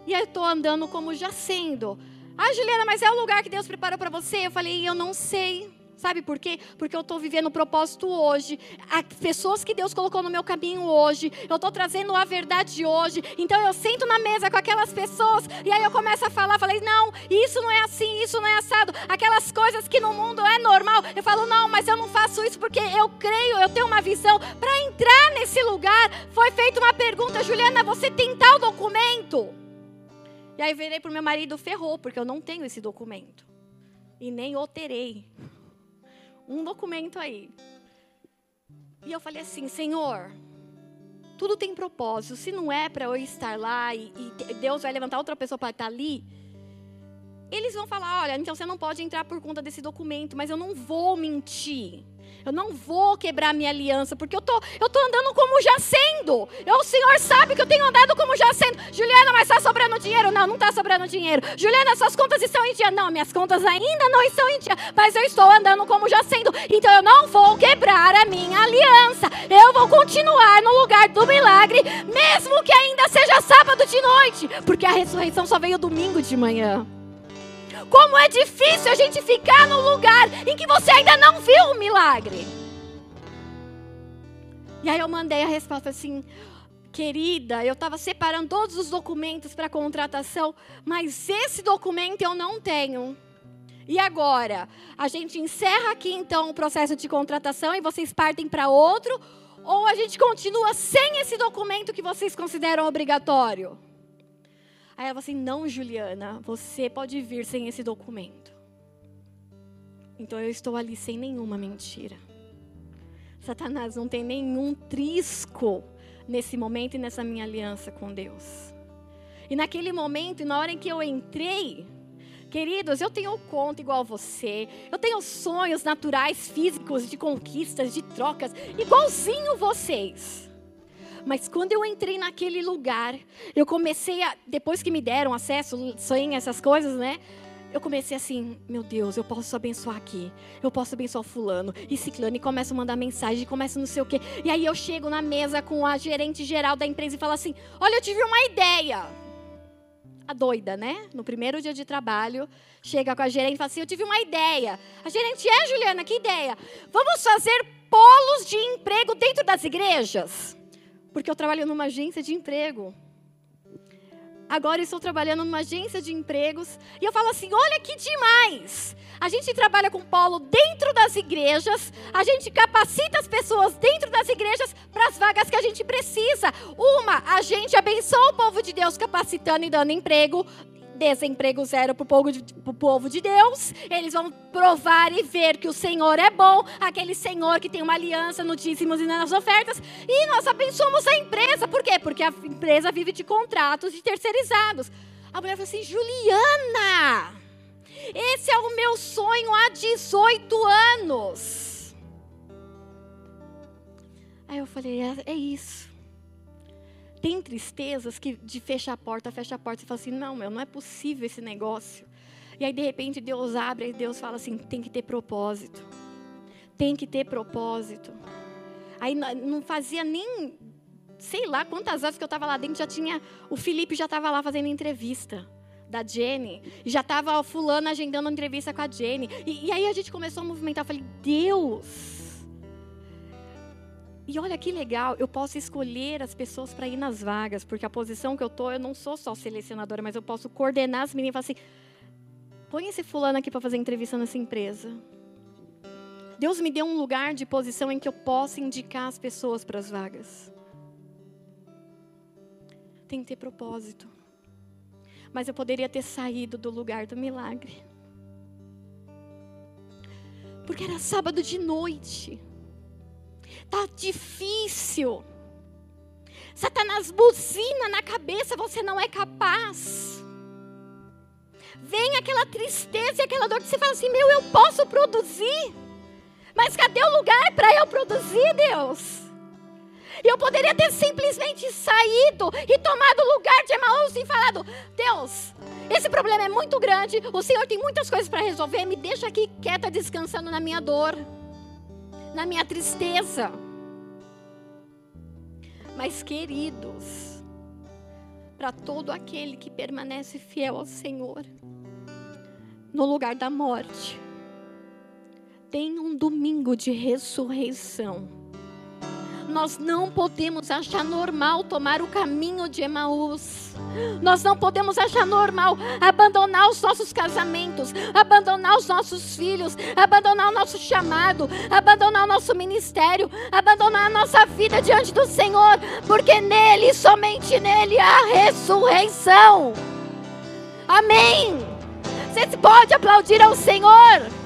Speaker 2: E eu estou andando como já sendo. Ah, Juliana, mas é o lugar que Deus preparou para você? Eu falei, eu não sei. Sabe por quê? Porque eu estou vivendo o propósito hoje. As pessoas que Deus colocou no meu caminho hoje. Eu estou trazendo a verdade hoje. Então eu sento na mesa com aquelas pessoas e aí eu começo a falar. Falei, não, isso não é assim, isso não é assado. Aquelas coisas que no mundo é normal. Eu falo, não, mas eu não faço isso porque eu creio, eu tenho uma visão. Para entrar nesse lugar, foi feita uma pergunta: Juliana, você tem tal documento? E aí virei pro meu marido, ferrou, porque eu não tenho esse documento. e nem o terei. Um documento aí. E eu falei assim, Senhor, tudo tem propósito. Se não é para eu estar lá e, e, Deus vai levantar outra pessoa para estar ali, eles vão falar: olha, então você não pode entrar por conta desse documento, mas eu não vou mentir. Eu não vou quebrar minha aliança, porque eu tô, eu tô andando como já sendo. Eu, o Senhor sabe que eu tenho andado como já sendo. Juliana, mas está sobrando dinheiro? Não, não está sobrando dinheiro. Juliana, suas contas estão em dia? Não, minhas contas ainda não estão em dia. Mas eu estou andando como já sendo. Então eu não vou quebrar a minha aliança. Eu vou continuar no lugar do milagre, mesmo que ainda seja sábado de noite. Porque a ressurreição só veio domingo de manhã. Como é difícil a gente ficar no lugar em que você ainda não viu o milagre. E aí eu mandei a resposta assim: querida, eu estava separando todos os documentos para contratação, mas esse documento eu não tenho. E agora? A gente encerra aqui então o processo de contratação e vocês partem para outro? Ou a gente continua sem esse documento que vocês consideram obrigatório? Aí ela falou assim: Não, Juliana, você pode vir sem esse documento. Então eu estou ali sem nenhuma mentira. Satanás não tem nenhum trisco nesse momento e nessa minha aliança com Deus. E naquele momento, e na hora em que eu entrei, queridos, eu tenho conta igual você, eu tenho sonhos naturais, físicos, de conquistas, de trocas, igualzinho vocês. Mas quando eu entrei naquele lugar, eu comecei a. Depois que me deram acesso, sonhei essas coisas, né? Eu comecei assim, meu Deus, eu posso abençoar aqui. Eu posso abençoar fulano e ciclano. E começo a mandar mensagem, começo não sei o quê. E aí eu chego na mesa com a gerente geral da empresa e falo assim, olha, eu tive uma ideia. A doida, né? No primeiro dia de trabalho, chega com a gerente e fala assim, eu tive uma ideia. A gerente, é, Juliana, que ideia? Vamos fazer polos de emprego dentro das igrejas? Porque eu trabalho numa agência de emprego. Agora estou trabalhando numa agência de empregos e eu falo assim: olha que demais! A gente trabalha com polo dentro das igrejas, a gente capacita as pessoas dentro das igrejas para as vagas que a gente precisa. Uma, a gente abençoa o povo de Deus capacitando e dando emprego desemprego zero para o povo, de, povo de Deus. Eles vão provar e ver que o Senhor é bom, aquele Senhor que tem uma aliança no dízimos e nas ofertas. E nós abençoamos a empresa. Por quê? Porque a empresa vive de contratos de terceirizados. A mulher falou assim: Juliana, esse é o meu sonho há 18 anos. Aí eu falei: é, é isso. Tem tristezas que de fechar a porta, fecha a porta e fala assim: não, meu, não é possível esse negócio. E aí de repente Deus abre e Deus fala assim: tem que ter propósito. Tem que ter propósito. Aí não fazia nem, sei lá quantas vezes que eu estava lá dentro, já tinha, o Felipe já estava lá fazendo entrevista da Jenny. Já estava fulano agendando entrevista com a Jenny. E, e aí a gente começou a movimentar. Eu falei, Deus, e olha que legal, eu posso escolher as pessoas para ir nas vagas, porque a posição que eu tô, eu não sou só selecionadora, mas eu posso coordenar as meninas e falar assim: põe esse fulano aqui para fazer entrevista nessa empresa. Deus me deu um lugar de posição em que eu possa indicar as pessoas para as vagas. Tem que ter propósito. Mas eu poderia ter saído do lugar do milagre. Porque era sábado de noite. Tá difícil. Satanás buzina na cabeça, você não é capaz. Vem aquela tristeza e aquela dor que você fala assim: meu, eu posso produzir. Mas cadê o lugar para eu produzir, Deus? Eu poderia ter simplesmente saído e tomado o lugar de Emaús e falado: Deus, esse problema é muito grande, o Senhor tem muitas coisas para resolver, me deixa aqui quieta descansando na minha dor na minha tristeza. Mas, queridos, para todo aquele que permanece fiel ao Senhor, no lugar da morte, tem um domingo de ressurreição nós não podemos achar normal tomar o caminho de Emaús. Nós não podemos achar normal abandonar os nossos casamentos, abandonar os nossos filhos, abandonar o nosso chamado, abandonar o nosso ministério, abandonar a nossa vida diante do Senhor, porque nele, somente nele, há ressurreição. Amém. Você pode aplaudir ao Senhor.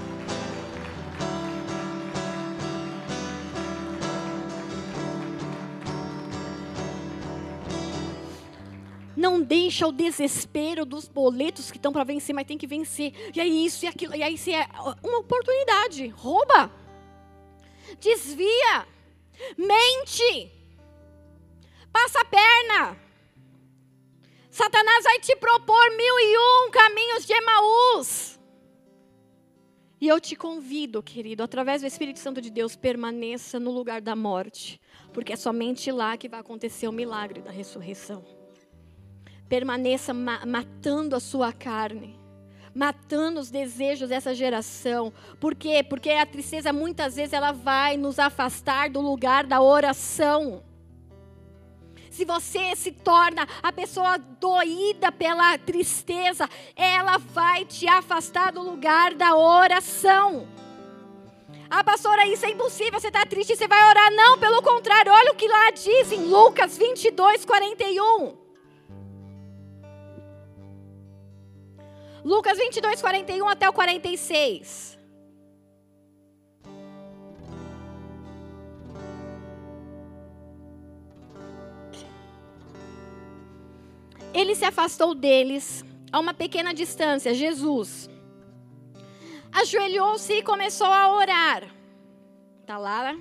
Speaker 2: Não deixa o desespero dos boletos que estão para vencer, mas tem que vencer. E aí isso e aquilo, e aí se é uma oportunidade, rouba. Desvia. Mente. Passa a perna. Satanás vai te propor mil e um caminhos de Emaús. E eu te convido, querido, através do Espírito Santo de Deus, permaneça no lugar da morte, porque é somente lá que vai acontecer o milagre da ressurreição. Permaneça ma matando a sua carne, matando os desejos dessa geração. Por quê? Porque a tristeza muitas vezes ela vai nos afastar do lugar da oração se você se torna a pessoa doída pela tristeza, ela vai te afastar do lugar da oração. Ah, pastora, isso é impossível, você está triste, você vai orar. Não, pelo contrário, olha o que lá diz em Lucas 22, 41. Lucas 22, 41 até o 46. Ele se afastou deles a uma pequena distância, Jesus. Ajoelhou-se e começou a orar. Está lá,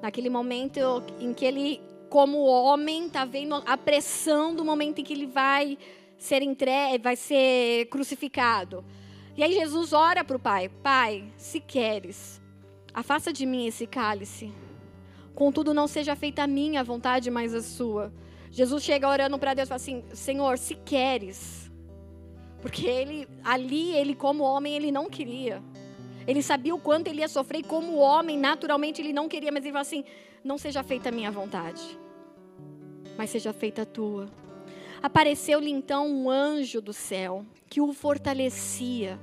Speaker 2: naquele momento em que ele, como homem, está vendo a pressão do momento em que ele vai ser entregue, vai ser crucificado. E aí Jesus ora para o Pai: Pai, se queres, afasta de mim esse cálice. Contudo, não seja feita a minha vontade, mas a sua. Jesus chega orando para Deus e fala assim: Senhor, se queres. Porque ele, ali, ele como homem, ele não queria. Ele sabia o quanto ele ia sofrer e como homem, naturalmente, ele não queria. Mas ele fala assim: não seja feita a minha vontade, mas seja feita a tua. Apareceu-lhe então um anjo do céu que o fortalecia.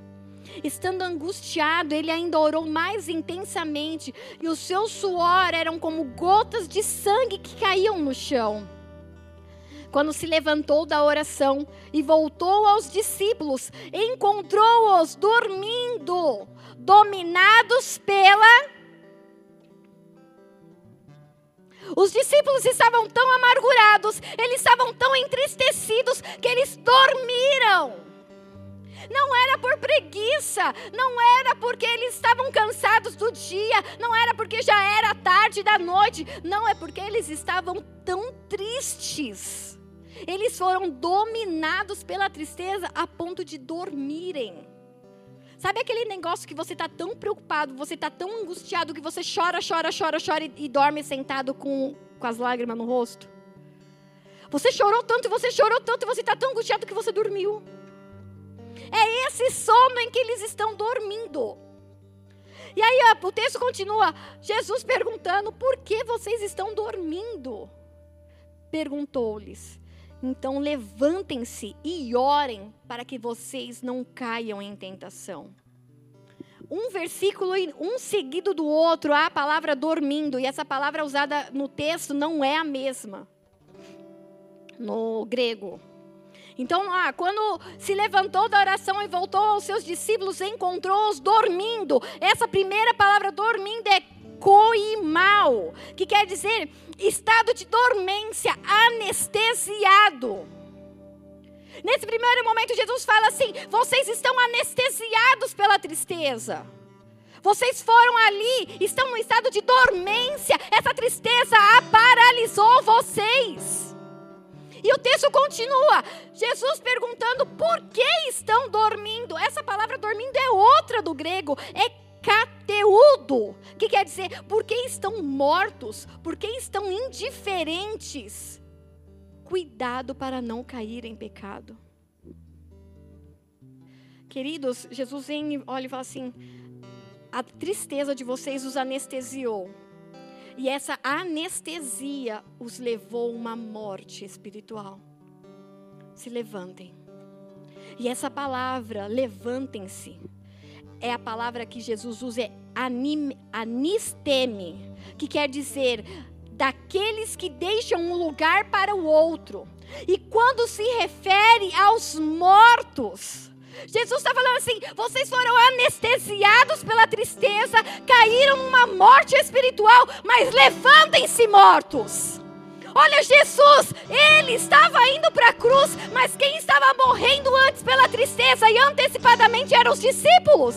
Speaker 2: Estando angustiado, ele ainda orou mais intensamente, e o seu suor eram como gotas de sangue que caíam no chão quando se levantou da oração e voltou aos discípulos, encontrou-os dormindo, dominados pela. Os discípulos estavam tão amargurados, eles estavam tão entristecidos que eles dormiram. Não era por preguiça, não era porque eles estavam cansados do dia, não era porque já era tarde da noite, não é porque eles estavam tão tristes eles foram dominados pela tristeza a ponto de dormirem. Sabe aquele negócio que você está tão preocupado, você está tão angustiado que você chora, chora, chora, chora e, e dorme sentado com, com as lágrimas no rosto? Você chorou tanto, você chorou tanto, você está tão angustiado que você dormiu. É esse sono em que eles estão dormindo. E aí o texto continua, Jesus perguntando: por que vocês estão dormindo? Perguntou-lhes: então levantem-se e orem para que vocês não caiam em tentação. Um versículo, um seguido do outro, há a palavra dormindo, e essa palavra usada no texto não é a mesma no grego. Então, ah, quando se levantou da oração e voltou aos seus discípulos, encontrou-os dormindo. Essa primeira palavra dormindo é coimal, que quer dizer estado de dormência, anestesiado. Nesse primeiro momento, Jesus fala assim: vocês estão anestesiados pela tristeza. Vocês foram ali, estão no estado de dormência. Essa tristeza a paralisou vocês. E o texto continua: Jesus perguntando por que estão dormindo. Essa palavra dormindo é outra do grego, é cateudo, que quer dizer por que estão mortos, por que estão indiferentes. Cuidado para não cair em pecado. Queridos, Jesus vem, olha e fala assim: a tristeza de vocês os anestesiou. E essa anestesia os levou a uma morte espiritual. Se levantem. E essa palavra, levantem-se, é a palavra que Jesus usa, é anim, anisteme, que quer dizer daqueles que deixam um lugar para o outro. E quando se refere aos mortos, Jesus está falando assim: vocês foram anestesiados pela tristeza, caíram numa morte espiritual, mas levantem-se mortos. Olha, Jesus, ele estava indo para a cruz, mas quem estava morrendo antes pela tristeza e antecipadamente eram os discípulos.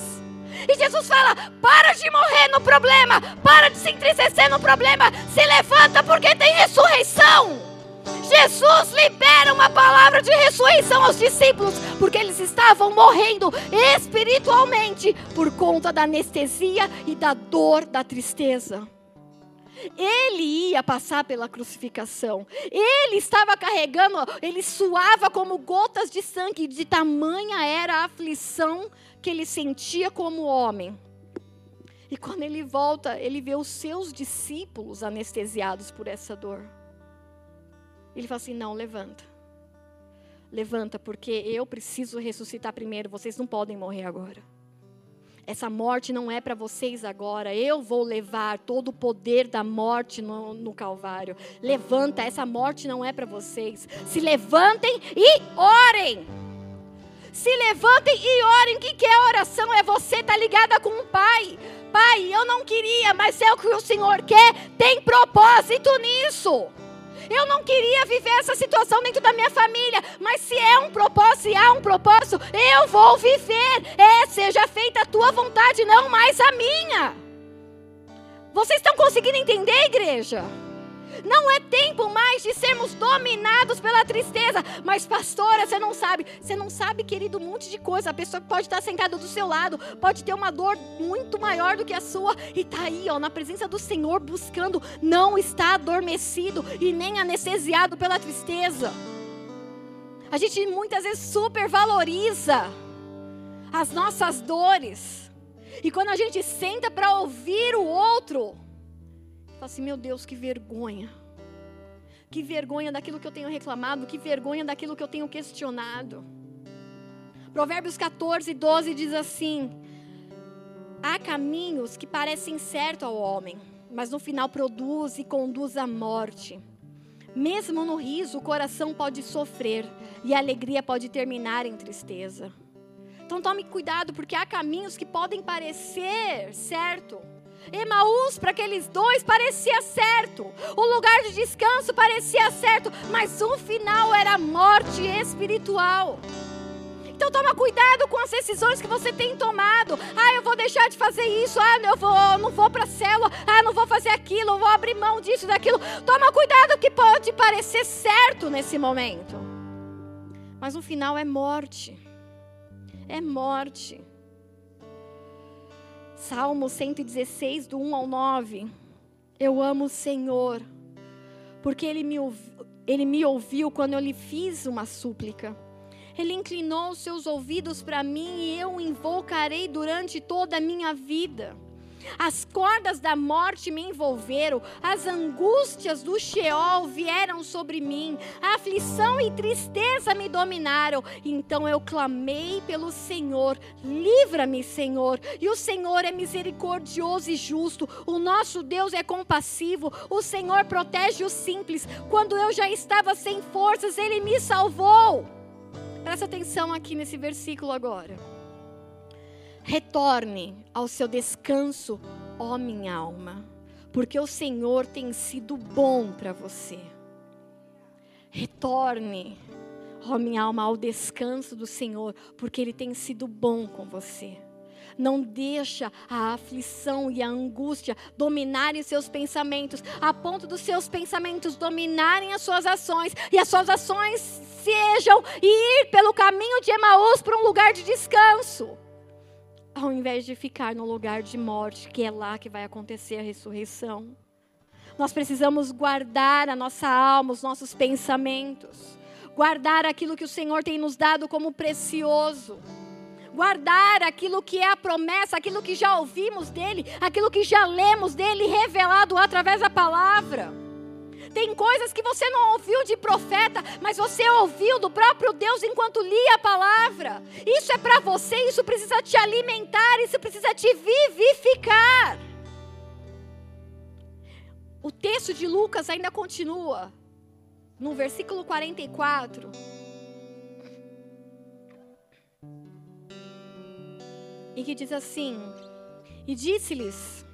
Speaker 2: E Jesus fala: para de morrer no problema, para de se entristecer no problema, se levanta porque tem ressurreição. Jesus libera uma palavra de ressurreição aos discípulos, porque eles estavam morrendo espiritualmente por conta da anestesia e da dor da tristeza. Ele ia passar pela crucificação. Ele estava carregando, ele suava como gotas de sangue, de tamanha era a aflição que ele sentia como homem. E quando ele volta, ele vê os seus discípulos anestesiados por essa dor. Ele fala assim: não, levanta. Levanta, porque eu preciso ressuscitar primeiro, vocês não podem morrer agora. Essa morte não é para vocês agora. Eu vou levar todo o poder da morte no, no Calvário. Levanta, essa morte não é para vocês. Se levantem e orem. Se levantem e orem. O que é oração? É você estar tá ligada com o Pai. Pai, eu não queria, mas é o que o Senhor quer. Tem propósito nisso. Eu não queria viver essa situação dentro da minha família, mas se é um propósito, se há um propósito, eu vou viver. É, seja feita a tua vontade, não mais a minha. Vocês estão conseguindo entender, igreja? Não é tempo mais de sermos dominados pela tristeza. Mas, pastora, você não sabe. Você não sabe, querido, um monte de coisa. A pessoa pode estar sentada do seu lado, pode ter uma dor muito maior do que a sua. E está aí, ó, na presença do Senhor, buscando. Não está adormecido e nem anestesiado pela tristeza. A gente muitas vezes supervaloriza as nossas dores. E quando a gente senta para ouvir o outro, Fala assim, meu Deus, que vergonha. Que vergonha daquilo que eu tenho reclamado, que vergonha daquilo que eu tenho questionado. Provérbios 14, 12 diz assim: Há caminhos que parecem certo ao homem, mas no final produz e conduz à morte. Mesmo no riso, o coração pode sofrer e a alegria pode terminar em tristeza. Então tome cuidado, porque há caminhos que podem parecer certo, Emaús, para aqueles dois, parecia certo. O lugar de descanso parecia certo, mas o final era morte espiritual. Então toma cuidado com as decisões que você tem tomado. Ah, eu vou deixar de fazer isso. Ah, eu vou, não vou para a célula. Ah, não vou fazer aquilo. Vou abrir mão disso, daquilo. Toma cuidado que pode parecer certo nesse momento. Mas no final é morte. É morte. Salmo 116, do 1 ao 9. Eu amo o Senhor, porque Ele me, Ele me ouviu quando eu lhe fiz uma súplica. Ele inclinou os seus ouvidos para mim e eu o invocarei durante toda a minha vida. As cordas da morte me envolveram, as angústias do Sheol vieram sobre mim, a aflição e tristeza me dominaram. Então eu clamei pelo Senhor: livra-me, Senhor. E o Senhor é misericordioso e justo, o nosso Deus é compassivo, o Senhor protege os simples. Quando eu já estava sem forças, Ele me salvou. Presta atenção aqui nesse versículo agora. Retorne ao seu descanso, ó minha alma, porque o Senhor tem sido bom para você. Retorne, ó minha alma, ao descanso do Senhor, porque Ele tem sido bom com você. Não deixa a aflição e a angústia dominarem seus pensamentos, a ponto dos seus pensamentos dominarem as suas ações e as suas ações sejam ir pelo caminho de Emaús para um lugar de descanso ao invés de ficar no lugar de morte, que é lá que vai acontecer a ressurreição. Nós precisamos guardar a nossa alma, os nossos pensamentos, guardar aquilo que o Senhor tem nos dado como precioso, guardar aquilo que é a promessa, aquilo que já ouvimos dele, aquilo que já lemos dele, revelado através da palavra. Tem coisas que você não ouviu de profeta, mas você ouviu do próprio Deus enquanto lia a palavra. Isso é para você, isso precisa te alimentar, isso precisa te vivificar. O texto de Lucas ainda continua, no versículo 44. em que diz assim: E disse-lhes: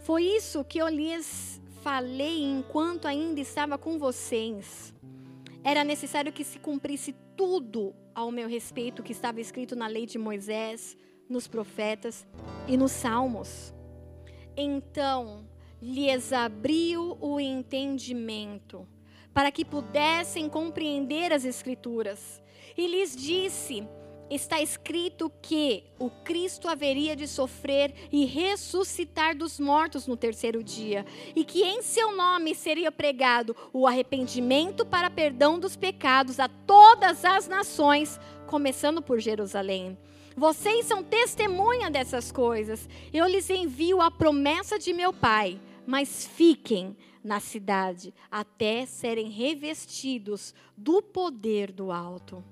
Speaker 2: Foi isso que eu lhes falei enquanto ainda estava com vocês. Era necessário que se cumprisse tudo ao meu respeito que estava escrito na lei de Moisés, nos profetas e nos salmos. Então lhes abriu o entendimento, para que pudessem compreender as Escrituras. E lhes disse: Está escrito que o Cristo haveria de sofrer e ressuscitar dos mortos no terceiro dia, e que em seu nome seria pregado o arrependimento para perdão dos pecados a todas as nações, começando por Jerusalém. Vocês são testemunha dessas coisas. Eu lhes envio a promessa de meu Pai, mas fiquem na cidade até serem revestidos do poder do alto.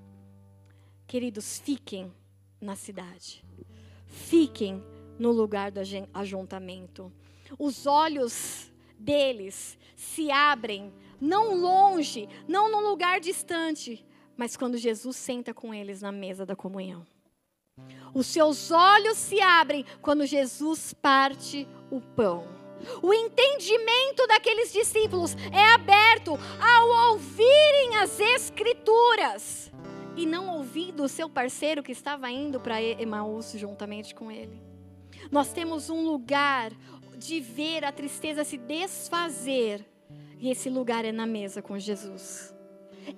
Speaker 2: Queridos, fiquem na cidade. Fiquem no lugar do ajuntamento. Os olhos deles se abrem, não longe, não num lugar distante, mas quando Jesus senta com eles na mesa da comunhão. Os seus olhos se abrem quando Jesus parte o pão. O entendimento daqueles discípulos é aberto ao ouvirem as Escrituras e não ouvindo o seu parceiro que estava indo para Emaús juntamente com ele. Nós temos um lugar de ver a tristeza se desfazer, e esse lugar é na mesa com Jesus.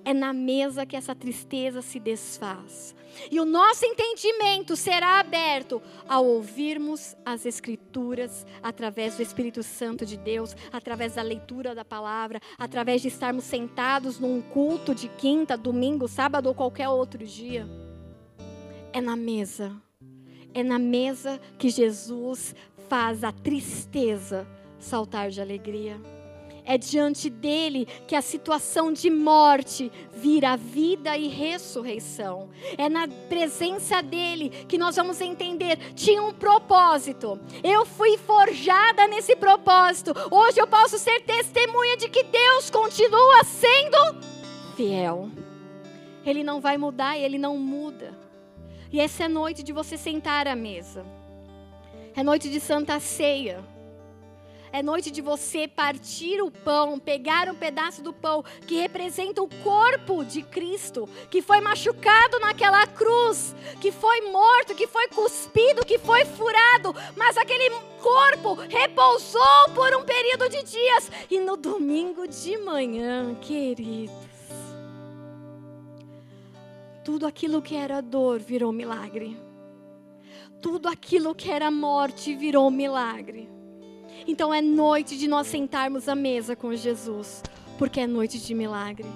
Speaker 2: É na mesa que essa tristeza se desfaz. E o nosso entendimento será aberto ao ouvirmos as Escrituras através do Espírito Santo de Deus, através da leitura da palavra, através de estarmos sentados num culto de quinta, domingo, sábado ou qualquer outro dia. É na mesa. É na mesa que Jesus faz a tristeza saltar de alegria. É diante dele que a situação de morte vira vida e ressurreição. É na presença dele que nós vamos entender. Tinha um propósito. Eu fui forjada nesse propósito. Hoje eu posso ser testemunha de que Deus continua sendo fiel. Ele não vai mudar, ele não muda. E essa é noite de você sentar à mesa. É noite de santa ceia. É noite de você partir o pão, pegar um pedaço do pão que representa o corpo de Cristo, que foi machucado naquela cruz, que foi morto, que foi cuspido, que foi furado, mas aquele corpo repousou por um período de dias e no domingo de manhã, queridos, tudo aquilo que era dor virou milagre. Tudo aquilo que era morte virou milagre. Então é noite de nós sentarmos à mesa com Jesus, porque é noite de milagre.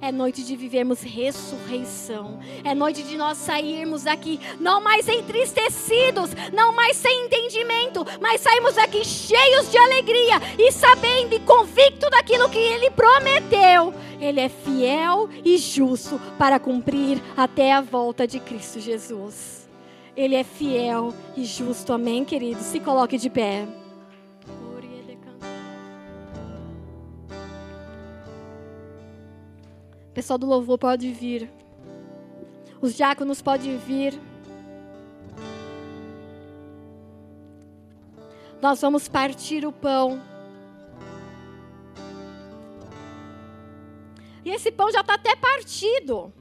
Speaker 2: É noite de vivermos ressurreição. É noite de nós sairmos daqui não mais entristecidos, não mais sem entendimento, mas saímos daqui cheios de alegria e sabendo e convicto daquilo que Ele prometeu. Ele é fiel e justo para cumprir até a volta de Cristo Jesus. Ele é fiel e justo. Amém, queridos? Se coloque de pé. Pessoal do louvor pode vir. Os diáconos podem vir. Nós vamos partir o pão. E esse pão já está até partido.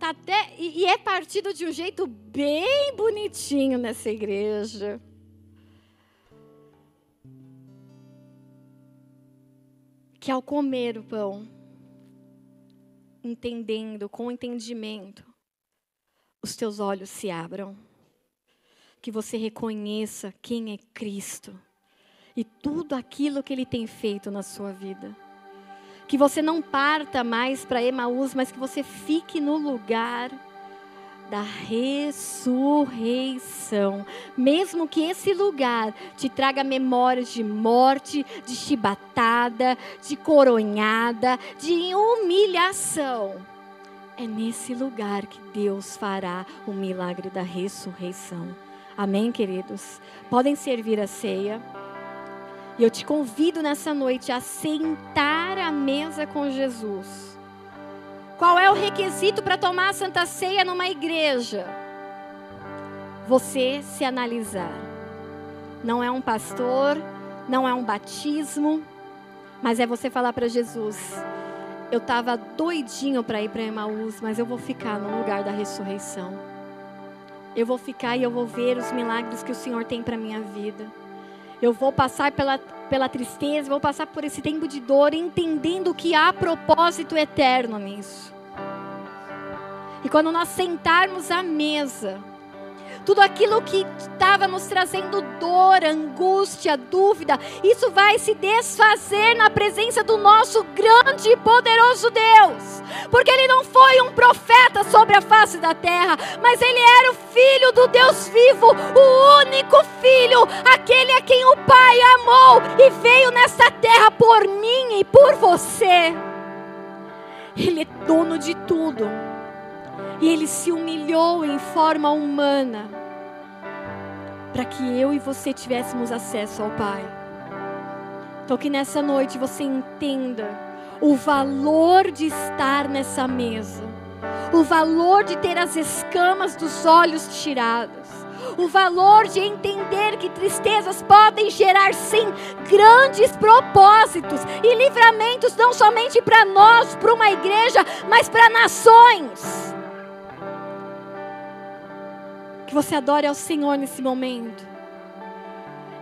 Speaker 2: Tá até, e, e é partido de um jeito bem bonitinho nessa igreja. Que ao comer o pão, entendendo, com entendimento, os teus olhos se abram. Que você reconheça quem é Cristo e tudo aquilo que Ele tem feito na sua vida. Que você não parta mais para Emaús, mas que você fique no lugar da ressurreição. Mesmo que esse lugar te traga memórias de morte, de chibatada, de coronhada, de humilhação. É nesse lugar que Deus fará o milagre da ressurreição. Amém, queridos? Podem servir a ceia. E eu te convido nessa noite a sentar à mesa com Jesus qual é o requisito para tomar a Santa Ceia numa igreja? você se analisar. Não é um pastor, não é um batismo, mas é você falar para Jesus: eu estava doidinho para ir para Emaús, mas eu vou ficar no lugar da ressurreição. Eu vou ficar e eu vou ver os milagres que o Senhor tem para minha vida. Eu vou passar pela, pela tristeza, vou passar por esse tempo de dor, entendendo que há propósito eterno nisso. E quando nós sentarmos à mesa, tudo aquilo que estava nos trazendo dor, angústia, dúvida, isso vai se desfazer na presença do nosso grande e poderoso Deus. Porque ele não foi um profeta sobre a face da terra, mas ele era o filho do Deus vivo, o único filho, aquele a quem o Pai amou e veio nessa terra por mim e por você. Ele é dono de tudo. E ele se humilhou em forma humana para que eu e você tivéssemos acesso ao Pai. Então, que nessa noite você entenda o valor de estar nessa mesa, o valor de ter as escamas dos olhos tiradas, o valor de entender que tristezas podem gerar sim grandes propósitos e livramentos não somente para nós, para uma igreja, mas para nações que você adore ao Senhor nesse momento.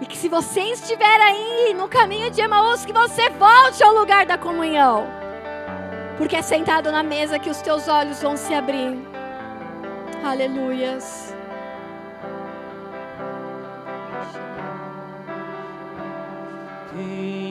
Speaker 2: E que se você estiver aí no caminho de Emaús, que você volte ao lugar da comunhão. Porque é sentado na mesa que os teus olhos vão se abrir. Aleluias.
Speaker 3: Quem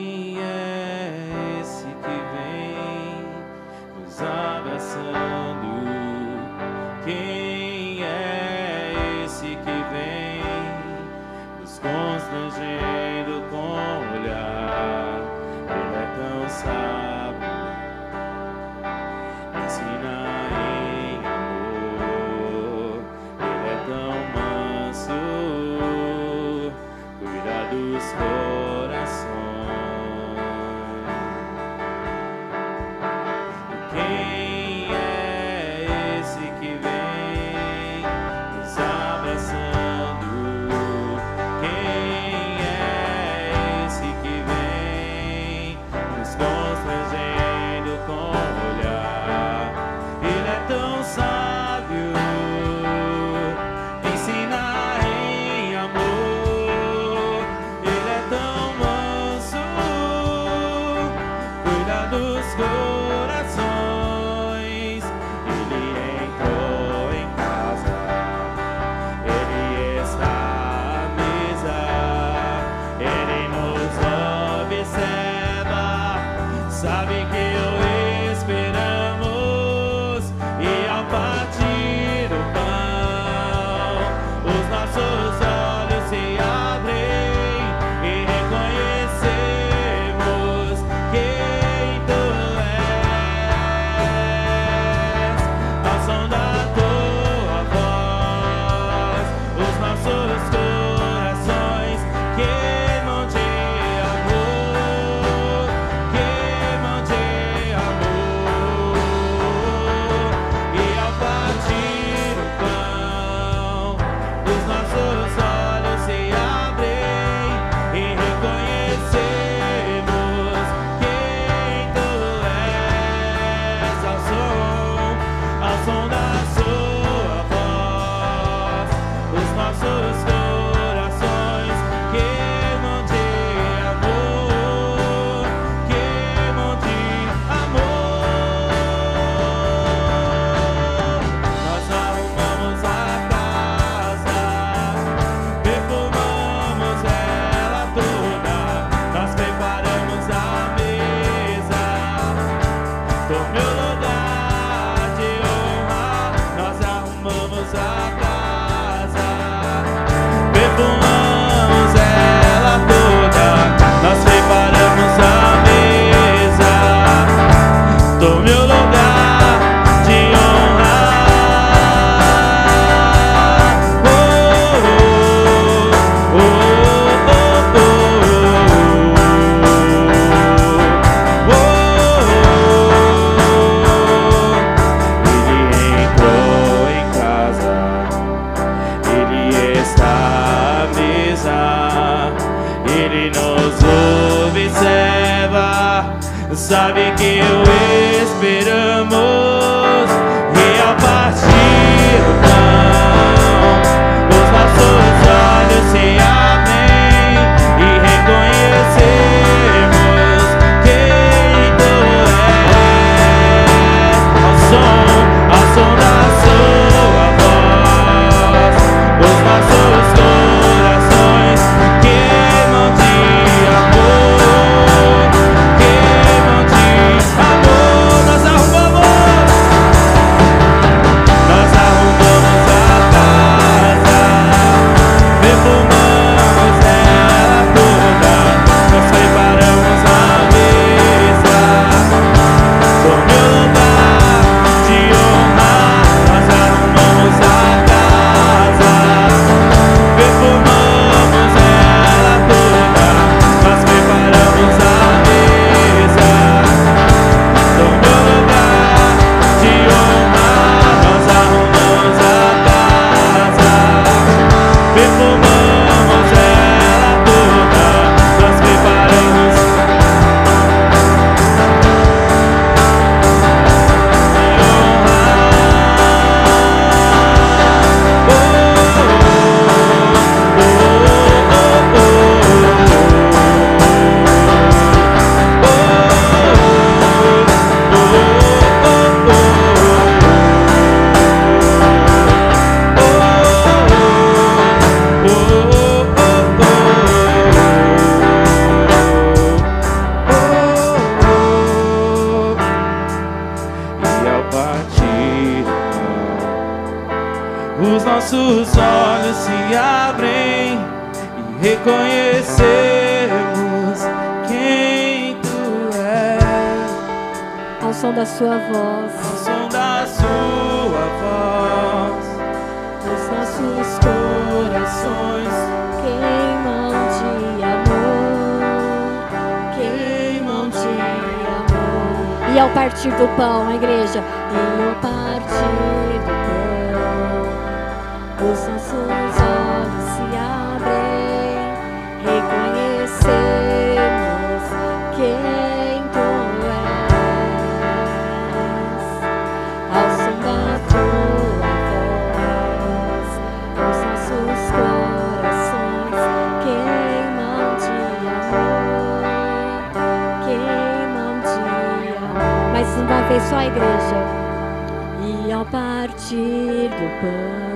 Speaker 3: os nossos olhos se abrem e reconhecemos quem tu és. Ao som da sua voz, Ao som da sua voz, os nossos corações queimam de amor, queimam de amor. E ao partir
Speaker 2: do pão, a igreja, e ao partir os nossos olhos se abrem, reconhecemos quem tu és. Ao som da tua voz, os nossos corações queimam de amor, queimam de amor. Mais uma vez só a igreja. E ao partir do pão,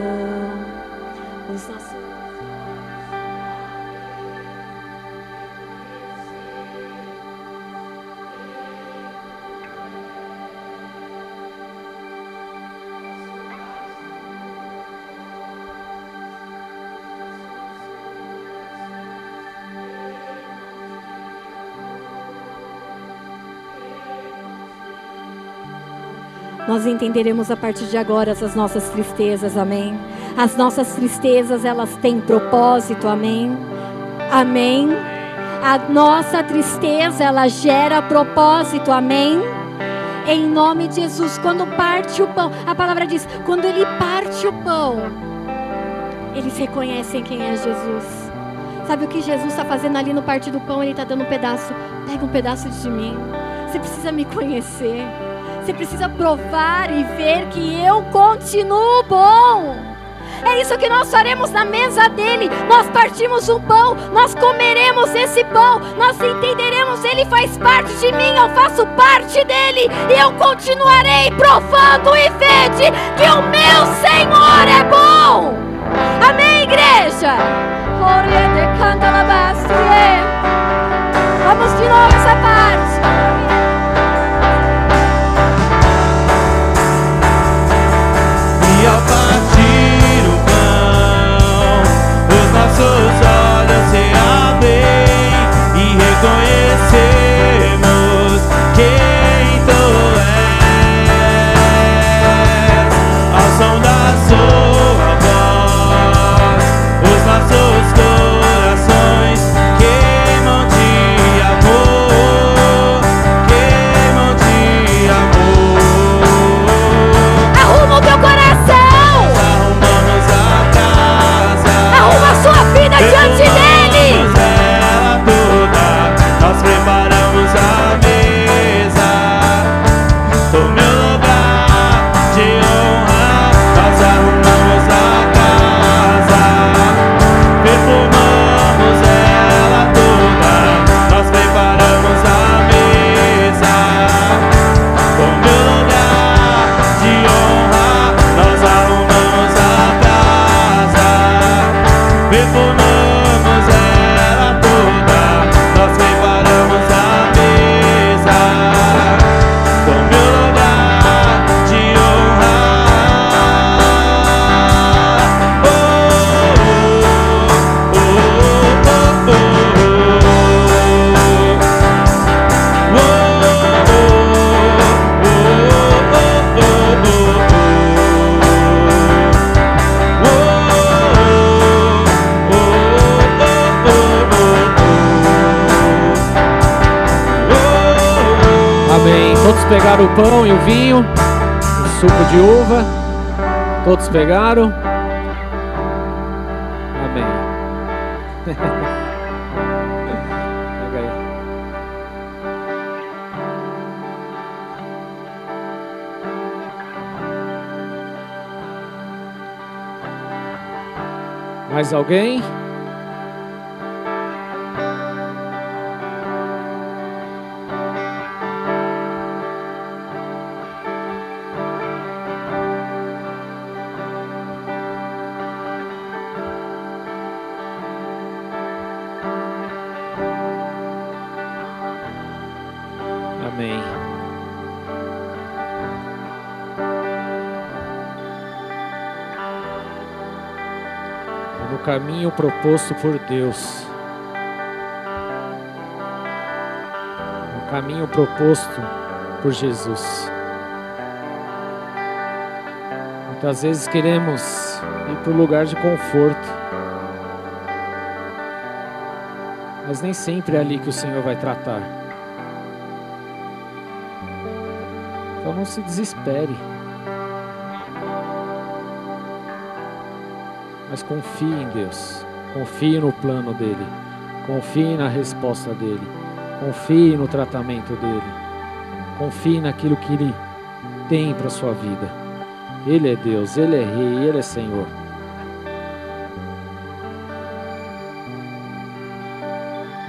Speaker 2: Nós entenderemos a partir de agora as nossas tristezas, amém? As nossas tristezas, elas têm propósito, amém? Amém? A nossa tristeza, ela gera propósito, amém? Em nome de Jesus, quando parte o pão, a palavra diz: quando ele parte o pão, eles reconhecem quem é Jesus. Sabe o que Jesus está fazendo ali no parte do pão? Ele está dando um pedaço. Pega um pedaço de mim. Você precisa me conhecer. Você precisa provar e ver que eu continuo bom. É isso que nós faremos na mesa dele. Nós partimos um pão, nós comeremos esse pão, nós entenderemos, ele faz parte de mim, eu faço parte dele, e eu continuarei provando e vede que o meu Senhor é bom. Amém, igreja? Vamos de novo essa parte.
Speaker 1: Todos pegaram? Amém. Pega aí. Mais alguém? Caminho proposto por Deus. No caminho proposto por Jesus. Muitas vezes queremos ir para o lugar de conforto. Mas nem sempre é ali que o Senhor vai tratar. Então não se desespere. Mas confie em Deus. Confie no plano dele. Confie na resposta dele. Confie no tratamento dele. Confie naquilo que ele tem para sua vida. Ele é Deus, ele é rei, ele é Senhor.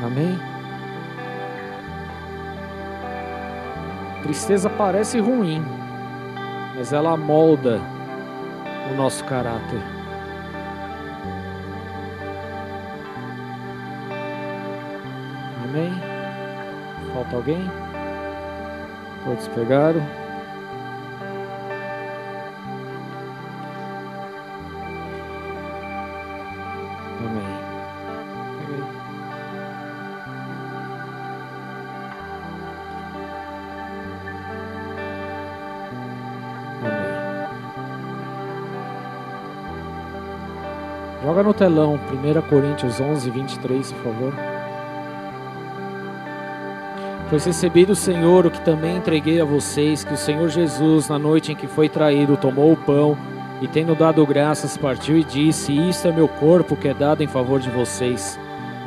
Speaker 1: Amém. Tristeza parece ruim, mas ela molda o nosso caráter. Alguém? Todos pegaram? Amém. Joga no telão, 1 Coríntios 11, 23, por favor. Pois recebi do Senhor o que também entreguei a vocês, que o Senhor Jesus, na noite em que foi traído, tomou o pão e, tendo dado graças, partiu e disse: Isto é meu corpo que é dado em favor de vocês.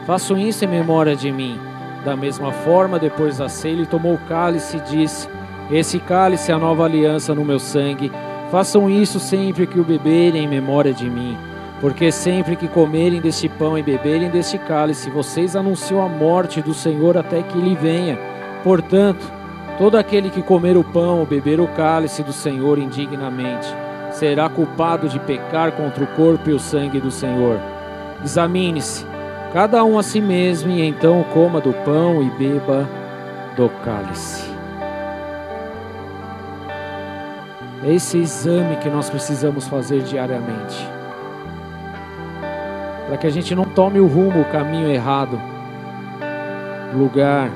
Speaker 1: Façam isso em memória de mim. Da mesma forma, depois da ceia, ele tomou o cálice e disse: Esse cálice é a nova aliança no meu sangue. Façam isso sempre que o beberem em memória de mim. Porque sempre que comerem deste pão e beberem deste cálice, vocês anunciam a morte do Senhor até que ele venha. Portanto, todo aquele que comer o pão ou beber o cálice do Senhor indignamente será culpado de pecar contra o corpo e o sangue do Senhor. Examine-se, cada um a si mesmo, e então coma do pão e beba do cálice. É esse exame que nós precisamos fazer diariamente para que a gente não tome o rumo, o caminho errado, lugar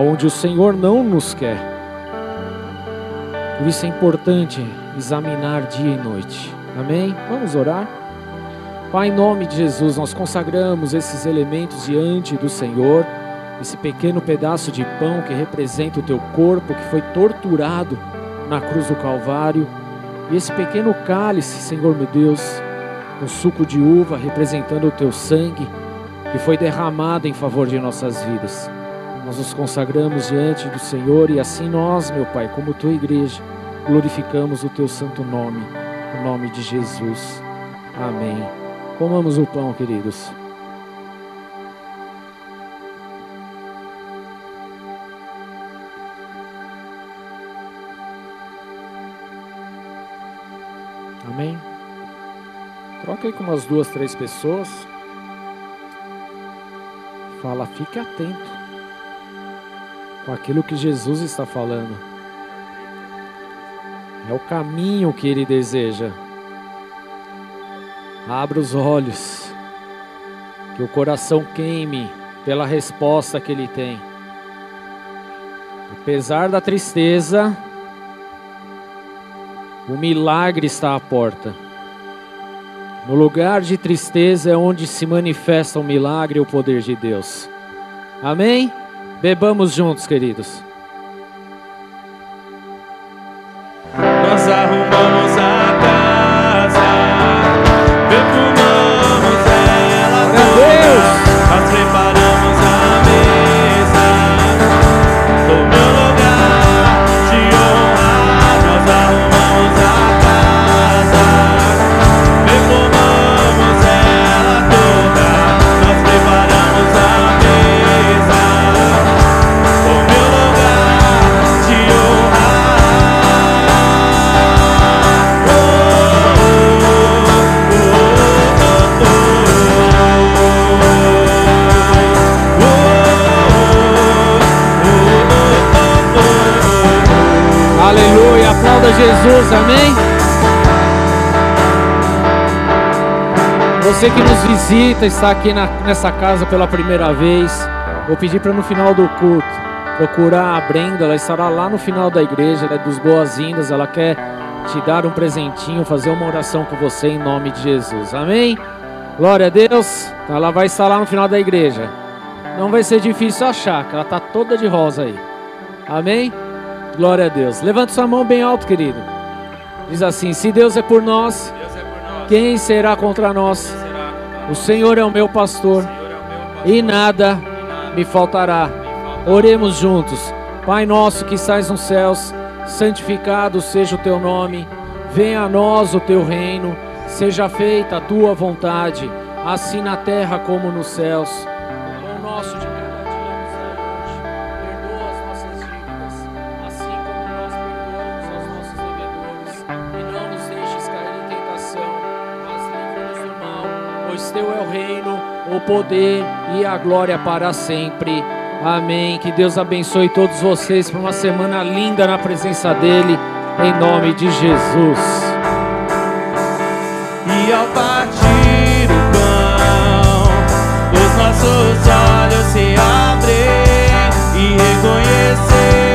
Speaker 1: aonde o Senhor não nos quer. Por isso é importante examinar dia e noite. Amém? Vamos orar? Pai, em nome de Jesus, nós consagramos esses elementos diante do Senhor, esse pequeno pedaço de pão que representa o teu corpo que foi torturado na cruz do Calvário, e esse pequeno cálice, Senhor meu Deus, um suco de uva representando o teu sangue que foi derramado em favor de nossas vidas. Nós nos consagramos diante do Senhor e assim nós, meu Pai, como tua igreja, glorificamos o teu santo nome, o nome de Jesus. Amém. Comamos o pão, queridos. Amém. Troca aí com umas duas, três pessoas. Fala, fique atento com aquilo que Jesus está falando. É o caminho que Ele deseja. Abra os olhos, que o coração queime pela resposta que Ele tem. Apesar da tristeza, o milagre está à porta. No lugar de tristeza é onde se manifesta o milagre e o poder de Deus. Amém? Bebamos juntos, queridos. Você que nos visita, está aqui na- nessa casa pela primeira vez, vou pedir para no final do culto procurar a Brenda, ela estará lá no final da igreja, ela é dos boas-vindas, ela quer te dar um presentinho, fazer uma oração com você em nome de Jesus, amém? Glória a Deus, ela vai estar lá no final da igreja. Não vai ser difícil achar, que ela está toda de rosa aí, amém? Glória a Deus. Levanta sua mão bem alto, querido. Diz assim: Se Deus é por nós,
Speaker 3: Deus é por nós.
Speaker 1: quem será contra nós? O Senhor é o meu pastor e nada me faltará. Oremos juntos. Pai nosso que estás nos céus, santificado seja o teu nome. Venha a nós o teu reino. Seja feita a tua vontade, assim na terra como nos céus. poder e a glória para sempre. Amém. Que Deus abençoe todos vocês para uma semana linda na presença dEle, em nome de Jesus.
Speaker 3: E ao partir o pão, os nossos olhos se abrem e reconhecer.